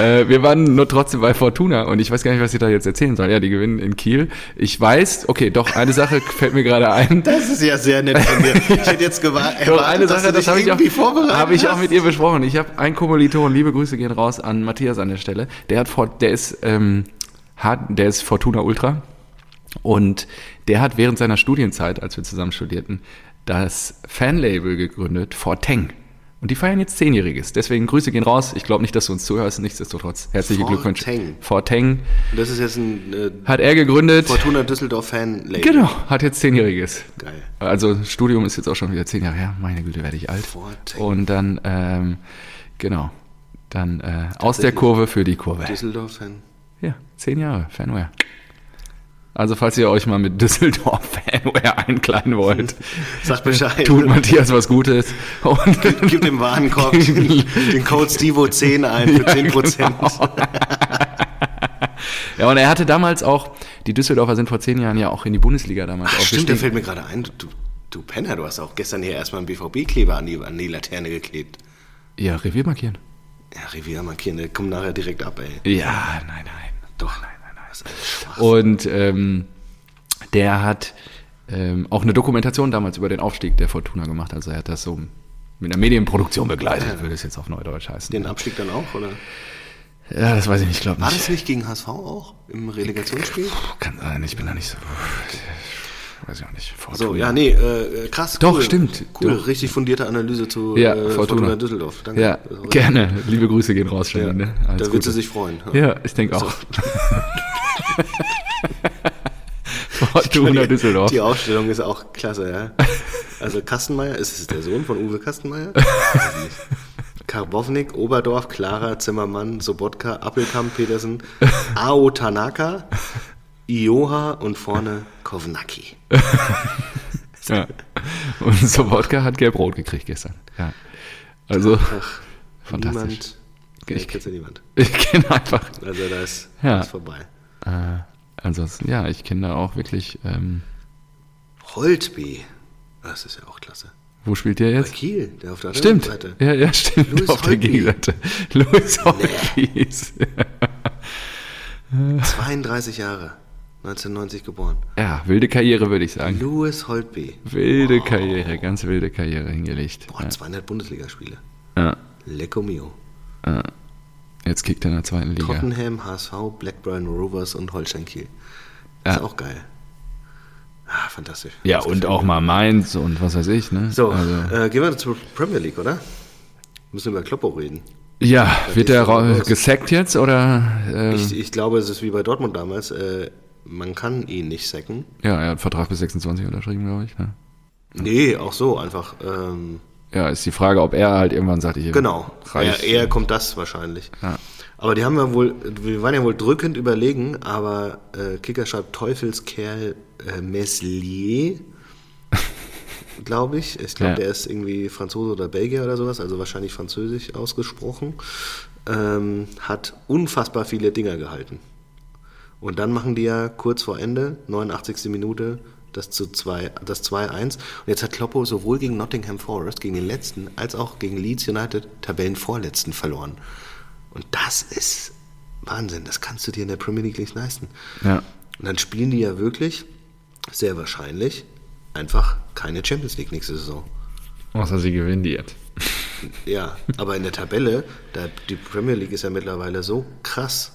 äh, wir waren nur trotzdem bei Fortuna und ich weiß gar nicht, was ich da jetzt erzählen soll. Ja, die gewinnen in Kiel. Ich weiß, okay, doch, eine Sache [laughs] fällt mir gerade ein. Das ist ja sehr nett von dir. [laughs] Ich hätte jetzt gewartet, Doch, eine dass Sache, das habe ich, auch, habe ich auch mit ihr besprochen. Ich habe einen Kommiliton, liebe Grüße gehen raus an Matthias an der Stelle. Der hat Fort, der ist, ähm, hat, der ist Fortuna Ultra und der hat während seiner Studienzeit, als wir zusammen studierten, das Fanlabel gegründet, Forteng. Und die feiern jetzt Zehnjähriges. Deswegen Grüße gehen raus. Ich glaube nicht, dass du uns zuhörst. Nichtsdestotrotz herzliche Glückwünsche. Forteng. Forteng Das ist jetzt ein äh, hat er gegründet. Fortuna Düsseldorf Fan-Label. Genau, hat jetzt Zehnjähriges. Geil. Also Studium ist jetzt auch schon wieder zehn Jahre her. Meine Güte, werde ich alt. Forteng. Und dann, ähm, genau, dann äh, aus der Kurve für die Kurve. Düsseldorf-Fan. Ja, zehn Jahre, Fanware. Also falls ihr euch mal mit Düsseldorf [laughs] Fanware einkleiden wollt, Sagt Bescheid. tut Matthias was Gutes. Und Gib dem Warenkorb [laughs] den, den Code Stivo10 ein für 10%. [laughs] ja, und er hatte damals auch, die Düsseldorfer sind vor zehn Jahren ja auch in die Bundesliga damals Ach, stimmt, aufgestiegen. fällt mir gerade ein, du, du Penner, du hast auch gestern hier erstmal einen BVB-Kleber an die, an die Laterne geklebt. Ja, Revier markieren. Ja, Riviera markieren, der kommt nachher direkt ab, ey. Ja, nein, nein. Doch, nein, schwach. Und ähm, der hat ähm, auch eine Dokumentation damals über den Aufstieg der Fortuna gemacht. Also er hat das so mit einer Medienproduktion begleitet, würde es jetzt auf Neudeutsch heißen. Den Abstieg dann auch, oder? Ja, das weiß ich nicht, glaube War nicht. das nicht gegen HSV auch im Relegationsspiel? Kann sein, ich bin da nicht so. Weiß ich auch nicht. So, Fortuna. ja, nee, äh, krass. Doch, cool. stimmt. Cool, Doch. richtig fundierte Analyse zu Ja, äh, Fortuna. Düsseldorf. Danke. Ja, war- gerne. Liebe Grüße gehen raus, Ja, Janine. ne? da wird sie sich freuen. Ja, ich denke auch. [laughs] Fortuna Düsseldorf. Die Ausstellung ist auch klasse, ja. Also Kastenmeier, ist es der Sohn von Uwe Kastenmeier? Karbovnik, Oberdorf, Clara, Zimmermann, Sobotka, Appelkamp, Petersen, Ao Tanaka, Ioha und vorne Kovnacki. Ja. Und Sobotka hat gelb-rot gekriegt gestern. Ja. Also, Ach, Fantastisch. niemand. Ich- Ich kenne ja niemand. [laughs] ich kenne einfach. Also da ist, Ja. ist vorbei. Äh, ansonsten, ja, ich kenne da auch wirklich. Ähm, Holtby. Das ist ja auch klasse. wo spielt der Bei jetzt? Kiel, der auf der Stimmt. anderen Seite. Ja, ja, stimmt. Louis Auf der Holtby. Gegenseite. [laughs] Louis Holtby. 32 [laughs] Jahre. 1990 geboren. Ja, wilde Karriere, würde ich sagen. Louis Holtby. Wilde Karriere, ganz wilde Karriere hingelegt. Boah, 200 Bundesligaspiele. Ja. Lecco mio. Ja. Jetzt kickt er in der zweiten Liga. Tottenham, HSV, Blackburn Rovers und Holstein Kiel. Ja. Ist auch geil. Ah, fantastisch. Ja, und auch mal Mainz und was weiß ich, ne? So, Also, äh, gehen wir zur Premier League, oder? Müssen wir über Kloppo reden. ja, wird der gesackt jetzt oder? Äh, Ich, ich glaube, es ist wie bei Dortmund damals. Äh, man kann ihn nicht sacken. ja, er hat einen Vertrag bis 26 unterschrieben, glaube ich. Ne? Nee, auch so einfach. Ähm, Ja, ist die Frage, ob er halt irgendwann sagt, ich genau. reicht. Eher, eher kommt das wahrscheinlich. Ja. Aber die haben wir wohl, wir waren ja wohl drückend überlegen, aber äh, Kicker schreibt Teufelskerl äh, Meslier, [laughs] glaube ich. Ich glaube, Ja. der ist irgendwie Franzose oder Belgier oder sowas, also wahrscheinlich französisch ausgesprochen. Ähm, hat unfassbar viele Dinger gehalten. Und dann machen die ja kurz vor Ende, 89. Minute, das zu 2, das 2-1. Und jetzt hat Kloppo sowohl gegen Nottingham Forest, gegen den letzten, als auch gegen Leeds United Tabellenvorletzten verloren. Und das ist Wahnsinn. Das kannst du dir in der Premier League nicht leisten. Ja. Und dann spielen die ja wirklich, sehr wahrscheinlich, einfach keine Champions League nächste Saison. Außer sie gewinnen die jetzt. Ja, aber in der Tabelle, da, die Premier League ist ja mittlerweile so krass.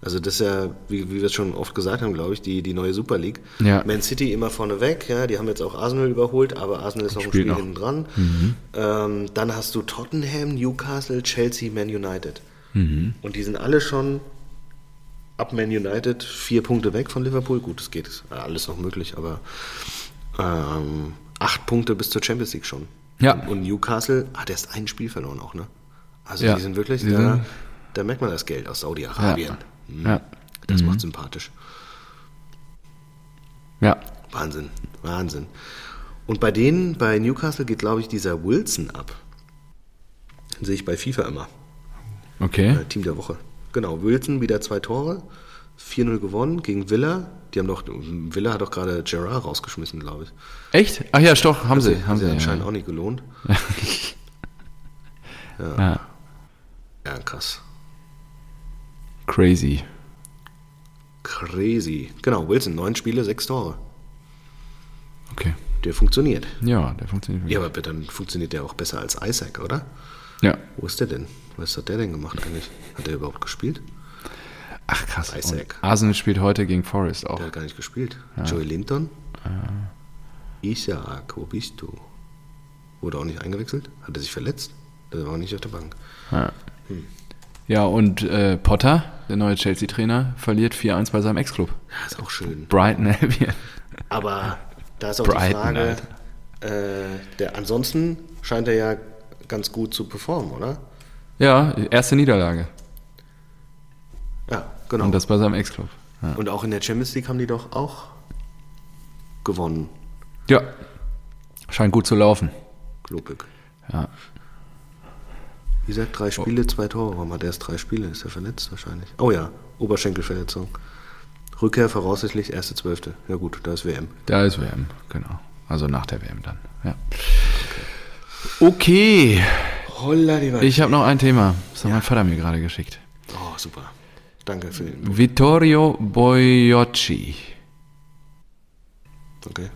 Also das ist ja, wie, wie wir es schon oft gesagt haben, glaube ich, die, die neue Super League. Ja. Man City immer vorne weg, ja, die haben jetzt auch Arsenal überholt, aber Arsenal ist noch ein Spiel noch. hinten dran. Ähm, dann hast du Tottenham, Newcastle, Chelsea, Man United. Und die sind alle schon ab Man United vier Punkte weg von Liverpool. Gut, es geht, ist alles noch möglich, aber ähm, acht Punkte bis zur Champions League schon. Ja. Und, und Newcastle hat erst ein Spiel verloren auch, ne? Also Ja. die sind wirklich, da, da merkt man das Geld aus Saudi-Arabien. Hm, Ja. Das macht sympathisch. Ja. Wahnsinn, Wahnsinn. Und bei denen, bei Newcastle geht, glaube ich, dieser Wilson ab. Den sehe ich bei FIFA immer. Okay. Äh, Team der Woche. Genau, Wilson wieder zwei Tore, 4-0 gewonnen gegen Villa. Die haben doch, Villa hat doch gerade Gerard rausgeschmissen, glaube ich. Echt? Ach ja, doch, haben sie. Haben sie, anscheinend ja. auch nicht gelohnt. [laughs] Ja. Ja, krass. Crazy. Crazy. Genau, Wilson, neun Spiele, sechs Tore. Okay. Der funktioniert. Ja, der funktioniert wirklich. Ja, aber dann funktioniert der auch besser als Isaac, oder? Ja. Wo ist der denn? Was hat der denn gemacht eigentlich? Hat der überhaupt gespielt? Ach krass. Und Isaac. Arsenal spielt heute gegen Forest auch. Der hat gar nicht gespielt. Joey Linton? Isaac, wo bist du? Wurde auch nicht eingewechselt? Hat er sich verletzt? Der war auch nicht auf der Bank. Ja, und äh, Potter, der neue Chelsea-Trainer, verliert 4-1 bei seinem Ex-Club. Ja, ist auch schön. Brighton Albion. Aber da ist auch die Brighton, Frage, äh, der, ansonsten scheint er ja ganz gut zu performen, oder? Ja, erste Niederlage. Ja, genau. Und das bei seinem Ex-Club. Ja. Und auch in der Champions League haben die doch auch gewonnen, ja. Scheint gut zu laufen. Globig. Ja. Wie gesagt, drei Spiele, zwei Tore. Warum hat er erst drei Spiele? Ist er verletzt wahrscheinlich? Oh ja, Oberschenkelverletzung. Rückkehr voraussichtlich erste Zwölfte. Ja gut, da ist WM. Da ist WM, genau. Also nach der WM dann. Ja. Okay, Holla die ich habe noch ein Thema. Das hat mein Vater mir gerade geschickt. Oh, super. Danke für den. Vittorio Boiocci. Okay.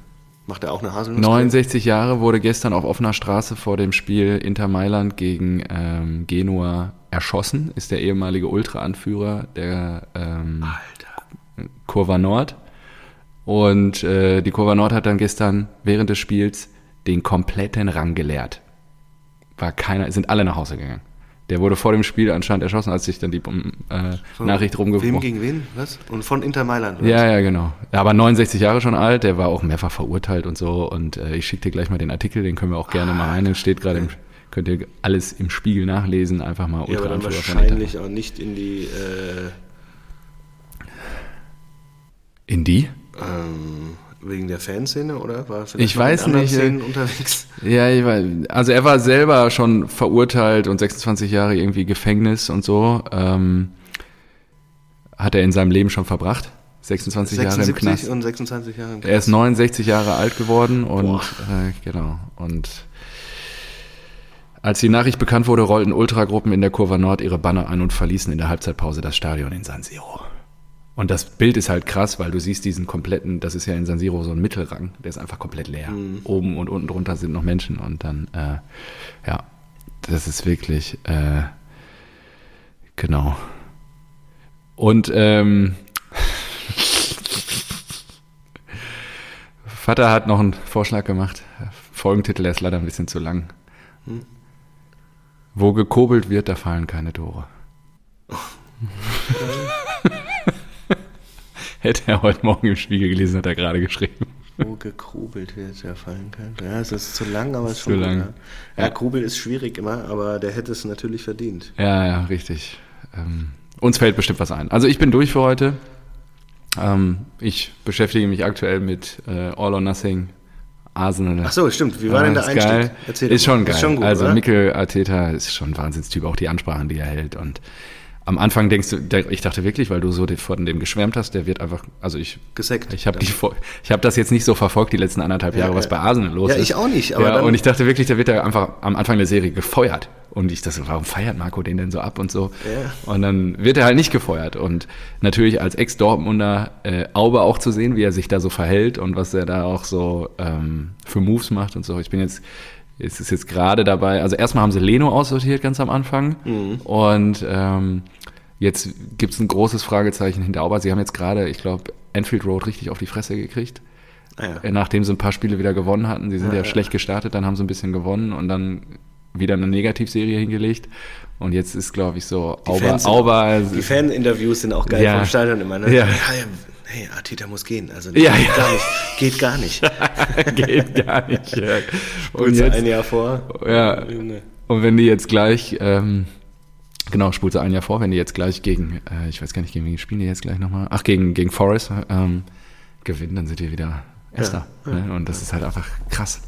Macht er auch eine Haselnuss? 69 Jahre wurde gestern auf offener Straße vor dem Spiel Inter Mailand gegen ähm, Genua erschossen. Ist der ehemalige Ultra-Anführer der ähm. Kurva Nord. Und äh, die Kurva Nord hat dann gestern während des Spiels den kompletten Rang geleert. War keiner, sind alle nach Hause gegangen. Der wurde vor dem Spiel anscheinend erschossen, als sich dann die äh, Nachricht Wem rumgebrochen gegen wen? Was? Und von Inter Mailand? oder ja, ja, genau. Aber 69 Jahre schon alt, der war auch mehrfach verurteilt und so. Und äh, ich schicke dir gleich mal den Artikel, den können wir auch gerne mal rein. Den steht gerade, im, könnt ihr alles im Spiegel nachlesen. Einfach mal was? Ja, aber dann von wahrscheinlich auch nicht in die, äh, In die? ähm, wegen der Fanszene, oder? War vielleicht Ich weiß nicht, Szenen unterwegs? Ja, ich weiß, also er war selber schon verurteilt und 26 Jahre irgendwie Gefängnis und so. Ähm, hat er in seinem Leben schon verbracht. 26 Jahre im 76 Knast. und 26 Jahre im Knast. Er ist 69 Jahre alt geworden und äh, genau. Und als die Nachricht bekannt wurde, rollten Ultragruppen in der Kurva Nord ihre Banner an und verließen in der Halbzeitpause das Stadion in San Siro. Und das Bild ist halt krass, weil du siehst diesen kompletten, das ist ja in San Siro so ein Mittelrang, der ist einfach komplett leer. Oben und unten drunter sind noch Menschen und dann, äh, ja, das ist wirklich, äh, genau. Und ähm, [laughs] Vater hat noch einen Vorschlag gemacht. Folgentitel, der ist leider ein bisschen zu lang. Wo gekobelt wird, da fallen keine Tore. [laughs] Hätte er heute Morgen im Spiegel gelesen, hat er gerade geschrieben. Wo gekrubelt wird, ja fallen kann. Ja, es ist zu lang, aber es ist Zu schon gut, lang. Ja. ja, Krubel ist schwierig immer, aber der hätte es natürlich verdient. Ja, ja, richtig. Ähm, uns fällt bestimmt was ein. Also ich bin durch für heute. Ähm, ich beschäftige mich aktuell mit äh, All or Nothing, Arsenal. Ach so, stimmt. Wie war denn der Einstieg? Erzähl ist mal. schon geil. Ist schon gut, also oder? Mikel Arteta ist schon ein Wahnsinnstyp, auch die Ansprachen, die er hält. Und am Anfang denkst du, ich dachte wirklich, weil du so von dem geschwärmt hast, der wird einfach, also ich, Gesackt. ich habe habe das jetzt nicht so verfolgt die letzten anderthalb Jahre, Ja, was ja. bei Arsenal los Ja, ist. ich auch nicht, aber ja, und ich dachte wirklich, der wird da einfach am Anfang der Serie gefeuert. Und ich dachte, warum feiert Marco den denn so ab und so? Ja. Und dann wird er halt nicht gefeuert. Und natürlich als Ex-Dortmunder äh, Aube auch zu sehen, wie er sich da so verhält und was er da auch so ähm, für Moves macht und so. Ich bin jetzt, es ist jetzt gerade dabei, also erstmal haben sie Leno aussortiert ganz am Anfang. Mhm. Und ähm, jetzt gibt es ein großes Fragezeichen hinter Auber. Sie haben jetzt gerade, ich glaube, Enfield Road richtig auf die Fresse gekriegt. Ah, ja. Äh, Nachdem sie ein paar Spiele wieder gewonnen hatten. Sie sind ja, schlecht gestartet, dann haben sie ein bisschen gewonnen und dann wieder eine Negativserie hingelegt. Und jetzt ist, glaube ich, so Auber Die Fan-Interviews sind auch geil Ja. vom Stadion immer, ne? Ja. Ja hey, Arteta muss gehen. Also Ja, geht, ja. Gar nicht, geht gar nicht. [laughs] geht gar nicht. Ja. Und jetzt, ein Jahr vor. ja, und wenn die jetzt gleich, ähm, genau, spult sie ein Jahr vor, wenn die jetzt gleich gegen, äh, ich weiß gar nicht, gegen wen spielen die jetzt gleich nochmal? Ach, gegen, gegen Forest ähm, gewinnen, dann sind die wieder Erster. ne? Und das ist halt einfach krass.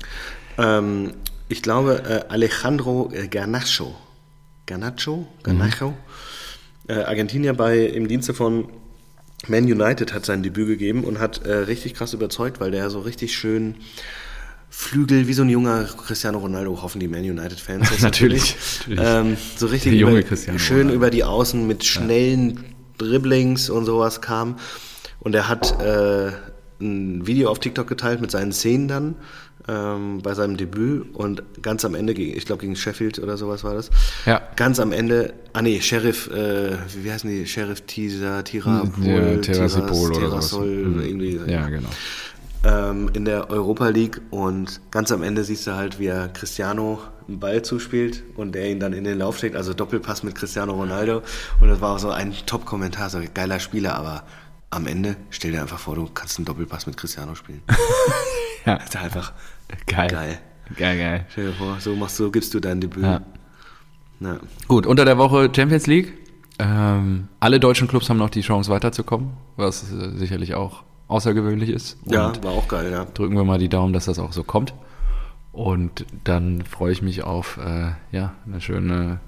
Ähm, ich glaube, äh, Alejandro äh, Garnacho. Garnacho? Garnacho? Äh, Argentinier bei, im Dienste von Man United hat sein Debüt gegeben und hat äh, richtig krass überzeugt, weil der so richtig schön Flügel, wie so ein junger Cristiano Ronaldo, hoffen die Man United-Fans. [laughs] Natürlich, natürlich. Ähm, so richtig über, schön Ronaldo. über die Außen mit schnellen Dribblings und sowas kam. Und er hat äh, ein Video auf TikTok geteilt mit seinen Szenen dann ähm, bei seinem Debüt und ganz am Ende, gegen, ich glaube gegen Sheffield oder sowas war das, Ja. ganz am Ende, ah nee, Sheriff, äh, wie heißen die, Sheriff Tisa, Tirapol, Ja, Terracipol oder sowas. Terrasol, Mhm. irgendwie, Ja, genau. ähm, in der Europa League und ganz am Ende siehst du halt, wie er Cristiano einen Ball zuspielt und der ihn dann in den Lauf schickt, also Doppelpass mit Cristiano Ronaldo und das war auch so ein Top-Kommentar, so geiler Spieler, aber am Ende stell dir einfach vor, du kannst einen Doppelpass mit Cristiano spielen. [laughs] Ja. Das ist einfach Geil. geil. Geil, geil. Stell dir vor, so machst du, gibst du dein Debüt. Ja. Na, Gut, unter der Woche Champions League. Ähm, alle deutschen Clubs haben noch die Chance weiterzukommen, was äh, sicherlich auch außergewöhnlich ist. Und ja, war auch geil, ja. drücken wir mal die Daumen, dass das auch so kommt. Und dann freue ich mich auf äh, ja, eine schöne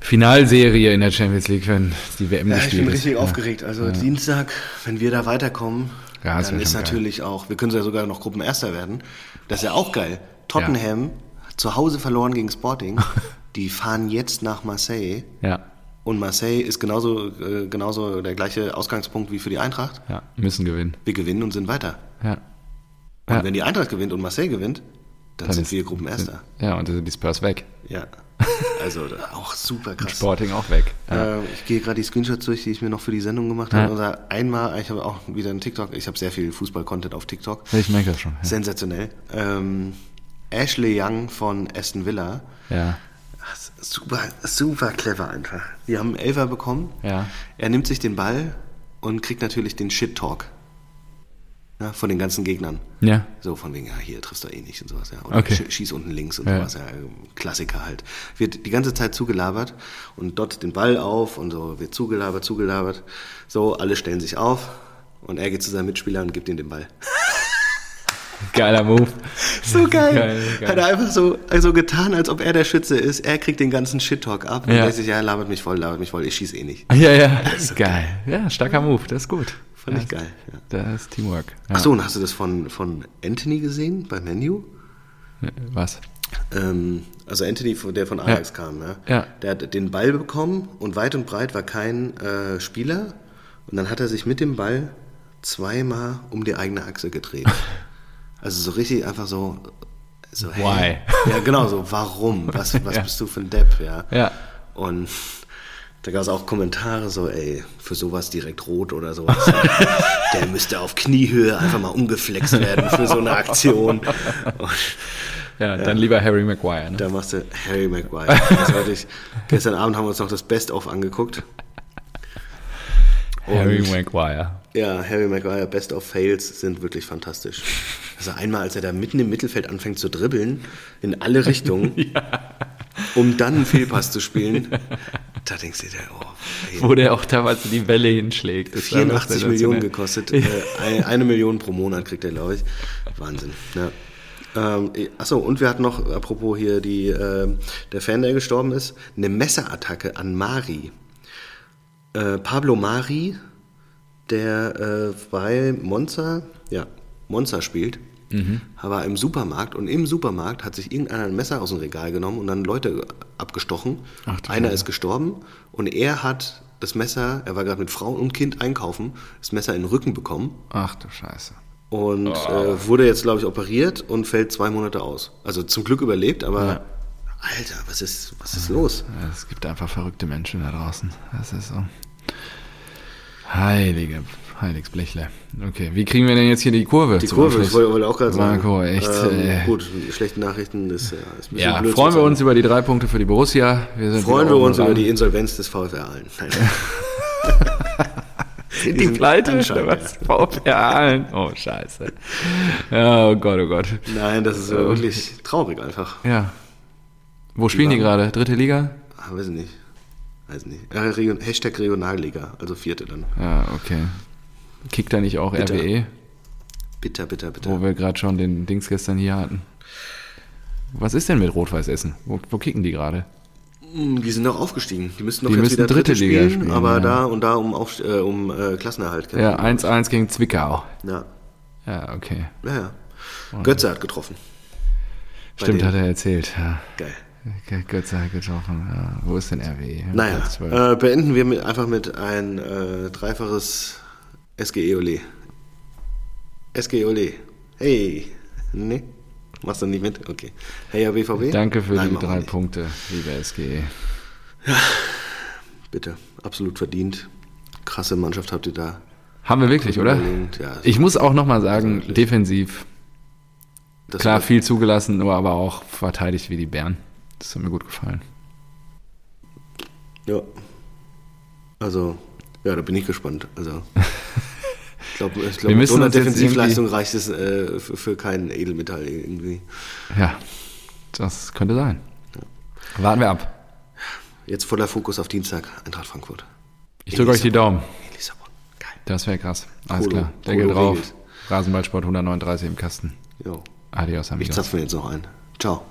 Finalserie in der Champions League, wenn die WM Ja, ich gespielt bin ist. richtig aufgeregt. Also Dienstag, wenn wir da weiterkommen, Ja, das dann ist natürlich auch, wir können ja sogar noch Gruppenerster werden. Das ist ja auch geil. Tottenham hat zu Hause verloren gegen Sporting. [laughs] Die fahren jetzt nach Marseille. Ja, Und Marseille ist genauso, äh, genauso der gleiche Ausgangspunkt wie für die Eintracht. ja, müssen gewinnen. Wir gewinnen und sind weiter. Ja. Und Ja. wenn die Eintracht gewinnt und Marseille gewinnt, dann, sind ist- wir Gruppenerster. Ja, und dann sind die Spurs weg. Ja. [laughs] Also auch super krass. Sporting auch weg. Ja. Äh, ich gehe gerade die Screenshots durch, die ich mir noch für die Sendung gemacht Ja. habe. Unser einmal, ich habe auch wieder einen TikTok, ich habe sehr viel Fußball-Content auf TikTok. Ich merke das schon. Ja. Sensationell. Ähm, Ashley Young von Aston Villa. ja. Super, super clever einfach. Die haben einen Elfer bekommen. Ja. Er nimmt sich den Ball und kriegt natürlich den Shit-Talk. Ja, von den ganzen Gegnern. Ja. So von wegen, ja, hier triffst du eh nicht und sowas, ja. Und Okay. sch- schieß unten links und Ja. sowas, ja. Klassiker halt. Wird die ganze Zeit zugelabert und dort den Ball auf und so wird zugelabert, zugelabert. So, alle stellen sich auf und er geht zu seinem Mitspieler und gibt ihm den Ball. [laughs] Geiler Move. So [laughs] geil. Geil, geil. Hat er einfach so also getan, als ob er der Schütze ist. Er kriegt den ganzen Shit-Talk ab und Ja. denkt sich, ja, labert mich voll, labert mich voll, ich schieß eh nicht. [laughs] Ja, ja, das ist geil. Ja, starker Move, das ist gut. Fand ja, ich geil. Ja. Das ist Teamwork. Ja. Ach so, und hast du das von, von Anthony gesehen bei Menu? Was? Ähm, also Anthony, der von Ajax kam, ja? Ja. Der hat den Ball bekommen und weit und breit war kein äh, Spieler. Und dann hat er sich mit dem Ball zweimal um die eigene Achse gedreht. [laughs] Also so richtig einfach so. so hä? Why? Ja, genau so. Warum? Was, was [laughs] Ja. bist du für ein Depp, ja? Ja. Und da gab es auch Kommentare so, ey, für sowas direkt rot oder sowas. [laughs] Der müsste auf Kniehöhe einfach mal umgeflext werden für so eine Aktion. Und [laughs] Ja, dann lieber Harry Maguire. Ne? da machst du Harry Maguire. Wirklich, [laughs] gestern Abend haben wir uns noch das Best-of angeguckt. Und Harry Maguire. Ja, Harry Maguire, Best of Fails sind wirklich fantastisch. Also einmal, als er da mitten im Mittelfeld anfängt zu dribbeln, in alle Richtungen, um dann einen Fehlpass zu spielen, da denkst du dir, oh, ey, Wo der auch teilweise die Welle hinschlägt. Das war noch 84 Millionen gekostet. Äh, ein- eine Million pro Monat kriegt er, glaube ich. Wahnsinn. Ja. Ähm, achso, und wir hatten noch, apropos hier die, äh, der Fan, der gestorben ist, eine Messerattacke an Mari. Äh, Pablo Mari, der äh, bei Monza, ja, Monza spielt, Mhm. war im Supermarkt und im Supermarkt hat sich irgendeiner ein Messer aus dem Regal genommen und dann Leute abgestochen. Ach Einer ist gestorben und er hat das Messer, er war gerade mit Frau und Kind einkaufen, das Messer in den Rücken bekommen Ach du Scheiße. und Oh. äh, wurde jetzt, glaube ich, operiert und fällt zwei Monate aus. Also zum Glück überlebt, aber Ja. Alter, was ist, was ist los? Es gibt einfach verrückte Menschen da draußen. Das ist so. Heilige, heiliges Blechle. Okay, wie kriegen wir denn jetzt hier die Kurve? Die Kurve, Abschluss? ich wollte, wollte auch gerade sagen. Marco, echt. Ähm, äh, gut, schlechte Nachrichten ist, ja, ist ein bisschen ja, blöd freuen wir uns über die drei Punkte für die Borussia. Wir Freuen wir uns über die Insolvenz des VfR Aalen. [laughs] Sind die pleite oder was? VfR Aalen. Oh, scheiße. Oh Gott, oh Gott. Nein, das ist äh, wirklich traurig einfach. Ja. Wo spielen die gerade? Dritte Liga? Ah, weiß ich nicht. Weiß nicht. Äh, Hashtag Regionalliga, also vierte dann. Ja, okay. Kickt da nicht auch Bitter. RWE, Bitter, bitter, bitter. wo wir gerade schon den Dings gestern hier hatten? Was ist denn mit Rot-Weiß Essen? Wo, wo kicken die gerade? Hm, Die sind noch aufgestiegen. Die müssten noch Die jetzt müssen wieder dritte dritte Liga spielen, spielen, aber ja. da und da um, Auf, äh, um äh, Klassenerhalt. Ja, 1-1 gegen Zwickau. Ja. Ja, okay. Ja, ja. Götze hat getroffen. Stimmt, hat er erzählt. Ja. Geil. Götze hat getroffen. Ja. Wo ist denn RW? Naja, Platz 12. äh, beenden wir mit, einfach mit ein äh, dreifaches SGE Ole. SGE Ole. Hey. Nee? Machst du nicht mit? Okay. Hey, ja, BVB? Danke für Nein, die drei nicht. Punkte, liebe SGE. Bitte. Absolut verdient. Krasse Mannschaft habt ihr da. Haben wir wirklich, oder? Ja. Ich muss auch nochmal sagen, defensiv, Das klar viel zugelassen, nur aber auch verteidigt wie die Bären. Das hat mir gut gefallen. Ja. Also, ja, da bin ich gespannt. Also. Ich glaube, [laughs] ich glaub, mit so einer Defensivleistung reicht es äh, für, für keinen Edelmetall irgendwie. Ja, das könnte sein. Warten wir ab. Jetzt voller Fokus auf Dienstag, Eintracht Frankfurt. Ich drücke euch die Daumen. In Lissabon. Geil. Das wäre krass. Alles Polo. klar. Deckel Polo drauf. regelt. Rasenballsport 139 im Kasten. Jo. Adios, Ich amigos. zapfe mir jetzt noch ein. Ciao.